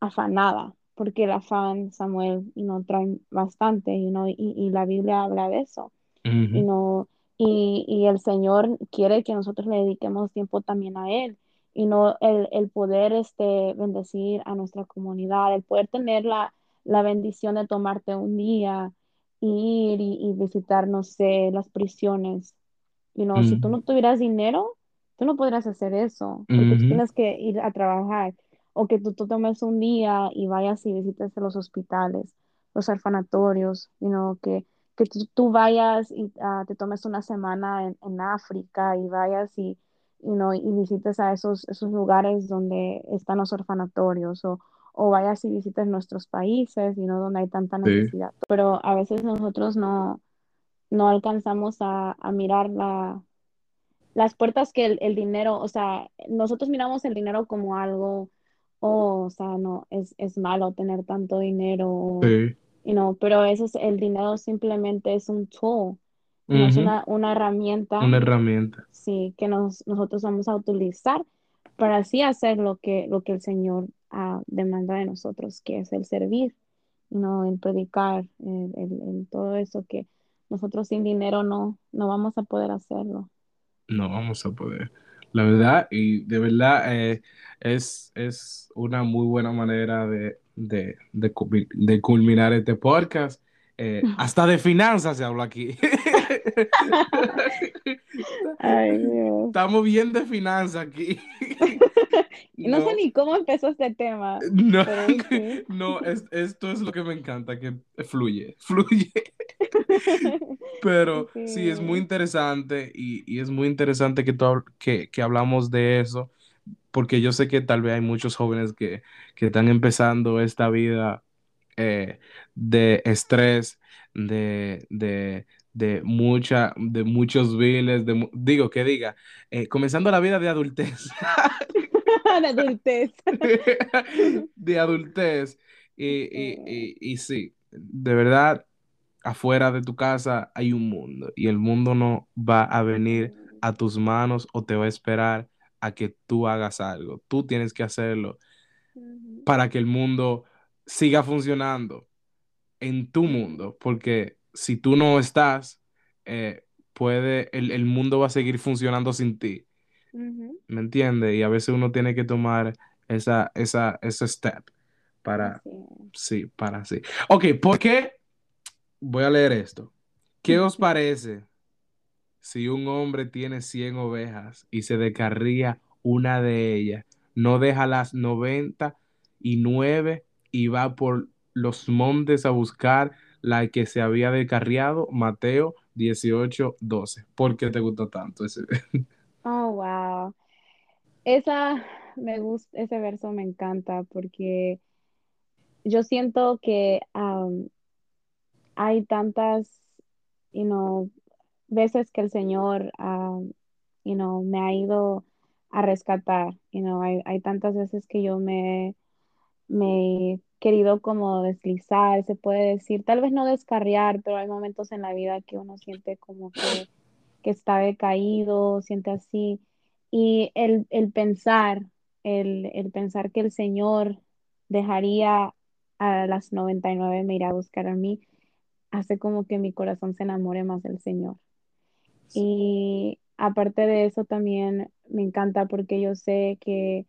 afanada, porque el afán, Samuel, y no trae bastante, y no y, y la Biblia habla de eso y no, y, y el Señor quiere que nosotros le dediquemos tiempo también a Él y no el, el poder este, bendecir a nuestra comunidad, el poder tener la, la bendición de tomarte un día, ir y, y visitar, no sé, las prisiones. Y no, si tú Ujú. no tuvieras dinero, tú no podrías hacer eso, porque tú Ujú. tienes que ir a trabajar, o que tú, tú tomes un día y vayas y visites los hospitales, los orfanatorios, you know, que que tú, tú vayas y ah, te tomes una semana en, en África y vayas y, y, no, y visites a esos, esos lugares donde están los orfanatorios o, o vayas y visites nuestros países y no donde hay tanta Sí, necesidad. Pero a veces nosotros no, no alcanzamos a, a mirar la, las puertas que el, el dinero, o sea, nosotros miramos el dinero como algo, oh, o sea, no, es, es malo tener tanto dinero, sí. You know, pero eso es, el dinero simplemente es un tool, no es una, una herramienta, Una herramienta. sí, que nos, nosotros vamos a utilizar para así hacer lo que, lo que el Señor ah, demanda de nosotros, que es el servir, no el predicar, el, el- el todo eso que nosotros sin dinero no, no vamos a poder hacerlo. No vamos a poder. La verdad, y de verdad eh, es, es una muy buena manera de, de, de, de culminar este podcast. Eh, hasta de finanzas se habla aquí. Ay, Dios. Estamos bien de finanzas aquí. No sé No, ni cómo empezó este tema, no, sí. no, es- esto es lo que me encanta, que fluye, fluye. Pero sí, es muy Sí. interesante y, y es muy interesante que, que, que hablamos de eso, porque yo sé que tal vez hay muchos jóvenes que, que están empezando esta vida eh, de estrés, de, de, de, mucha, de muchos viles, de, digo, que diga, eh, comenzando la vida de adultez. La adultez. de adultez. Y, y, y, y sí, de verdad, afuera de tu casa hay un mundo y el mundo no va a venir a tus manos o te va a esperar a que tú hagas algo. Tú tienes que hacerlo para que el mundo siga funcionando en tu mundo, porque si tú no estás, eh, puede, el, el mundo va a seguir funcionando sin ti. ¿Me entiendes? Y a veces uno tiene que tomar esa, esa, ese step para, sí, para sí. Ok, ¿por qué? Voy a leer esto. ¿Qué os parece si un hombre tiene 100 ovejas y se descarría una de ellas, no deja las 99 y va por los montes a buscar la que se había descarriado? Mateo dieciocho doce. ¿Por qué te gusta tanto ese? Oh, wow. Esa me gusta, ese verso me encanta porque yo siento que hay tantas, you know, veces que el Señor, am, you know, me ha ido a rescatar, you know, hay, hay tantas veces que yo me me he querido como deslizar, se puede decir, tal vez no descarriar, pero hay momentos en la vida que uno siente como que, que está decaído, siente así. Y el, el pensar, el, el pensar que el Señor dejaría a las 99 me irá a buscar a mí, hace como que mi corazón se enamore más del Señor. Y aparte de eso también me encanta porque yo sé que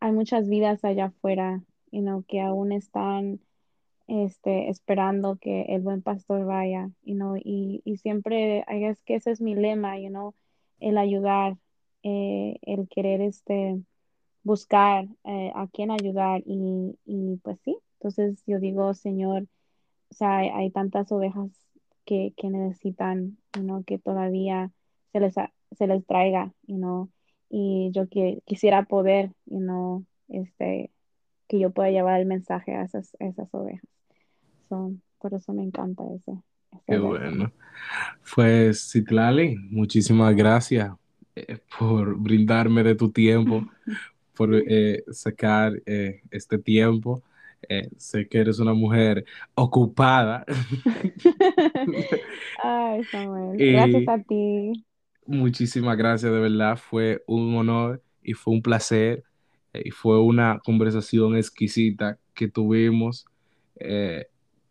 hay muchas vidas allá afuera, you know, que aún están este, esperando que el buen pastor vaya, you know, y, y siempre, I guess que ese es mi lema, you know, el ayudar, eh, el querer este, buscar eh, a quién ayudar y, y pues sí, entonces yo digo, Señor, o sea, hay, hay tantas ovejas que, que necesitan, you know, que todavía se les, se les traiga, you know, y yo que, quisiera poder, you know, este, que yo pueda llevar el mensaje a esas, esas ovejas. por eso me encanta ese. Qué bueno. Pues, Citlali, muchísimas gracias eh, por brindarme de tu tiempo, por eh, sacar eh, este tiempo. Sé que eres una mujer ocupada. Ay, Samuel. Gracias a ti. Muchísimas gracias, de verdad. Fue un honor y fue un placer. y fue una conversación exquisita que tuvimos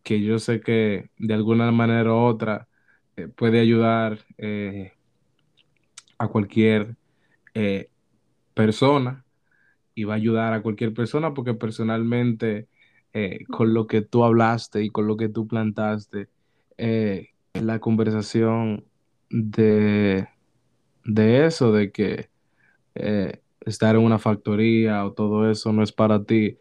que yo sé que de alguna manera u otra eh, puede ayudar eh, a cualquier eh, persona y va a ayudar a cualquier persona porque personalmente con lo que tú hablaste y con lo que tú plantaste, la conversación de, de eso, de que estar en una factoría o todo eso no es para ti,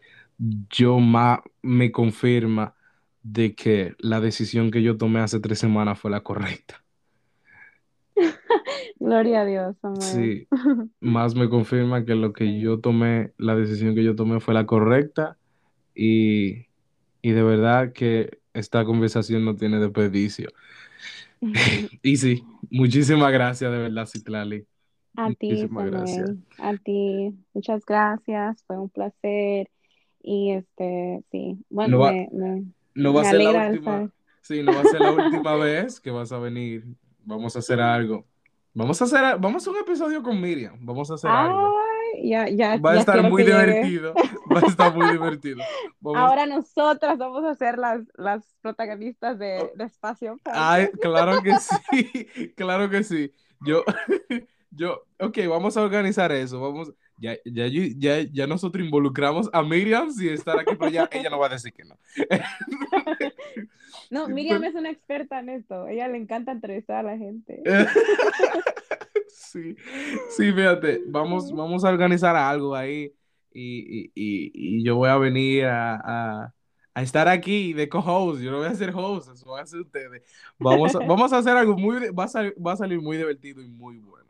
yo más me confirma de que la decisión que yo tomé hace tres semanas fue la correcta. Gloria a Dios, Sí, más me confirma que lo que yo tomé, la decisión que yo tomé fue la correcta y, de verdad que esta conversación no tiene desperdicio. y sí, muchísimas gracias de verdad, Citlali. A ti, Samuel, a ti, muchas gracias, fue un placer y este, sí, bueno, me no va a ser la última. Sí, no va a ser la última vez que vas a venir. Vamos a hacer algo. Vamos a hacer, vamos a un episodio con Miriam. Vamos a hacer algo. Ya, ya, va a estar muy divertido. Va a estar muy divertido. Ahora nosotras vamos a ser las, las protagonistas de, oh. de Espacio. Ay, claro que sí. Claro que sí. Yo, yo, ok, vamos a organizar eso. Vamos, ya, ya, ya, ya nosotros involucramos a Miriam si estar aquí, pero ya, ella no va a decir que no. No, Miriam es una experta en esto. A ella le encanta entrevistar a la gente. Sí, sí, fíjate, vamos, vamos a organizar algo ahí y, y, y, yo voy a venir a, a, estar aquí de co-host. Yo no voy a ser host, eso van a hacer ustedes. Vamos a, vamos a hacer algo muy, va a, va a salir muy divertido y muy bueno.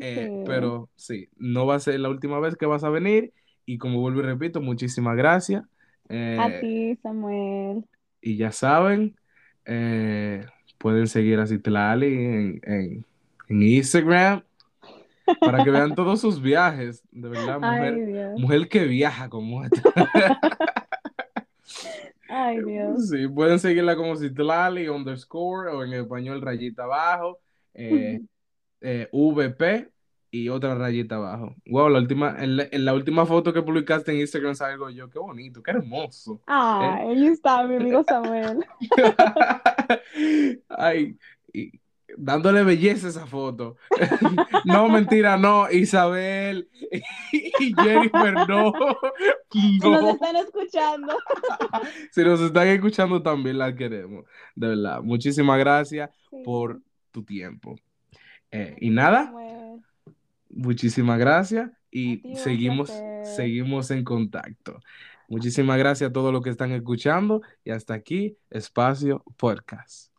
Eh, pero sí, no va a ser la última vez que vas a venir. Y como vuelvo y repito, muchísimas gracias. Eh, a ti, Samuel. Y ya saben, eh, pueden seguir a Citlali en, en, Instagram para que vean todos sus viajes. De verdad, mujer, mujer que viaja como esta. Ay, Dios. Sí, pueden seguirla como Citlali underscore o en español rayita abajo. Eh, VP y otra rayita abajo. Wow, la última, en la, última foto que publicaste en Instagram salgo yo, qué bonito, qué hermoso. Ah, ahí está mi amigo Samuel. Ay, dándole belleza a esa foto. no, mentira, no, Isabel y Jennifer, no. Si nos están escuchando. si nos están escuchando también la queremos. De verdad, muchísimas gracias por tu tiempo. Eh, y nada, muchísimas gracias y seguimos, seguimos en contacto. Muchísimas gracias a todos los que están escuchando y hasta aquí, Espacio Podcast.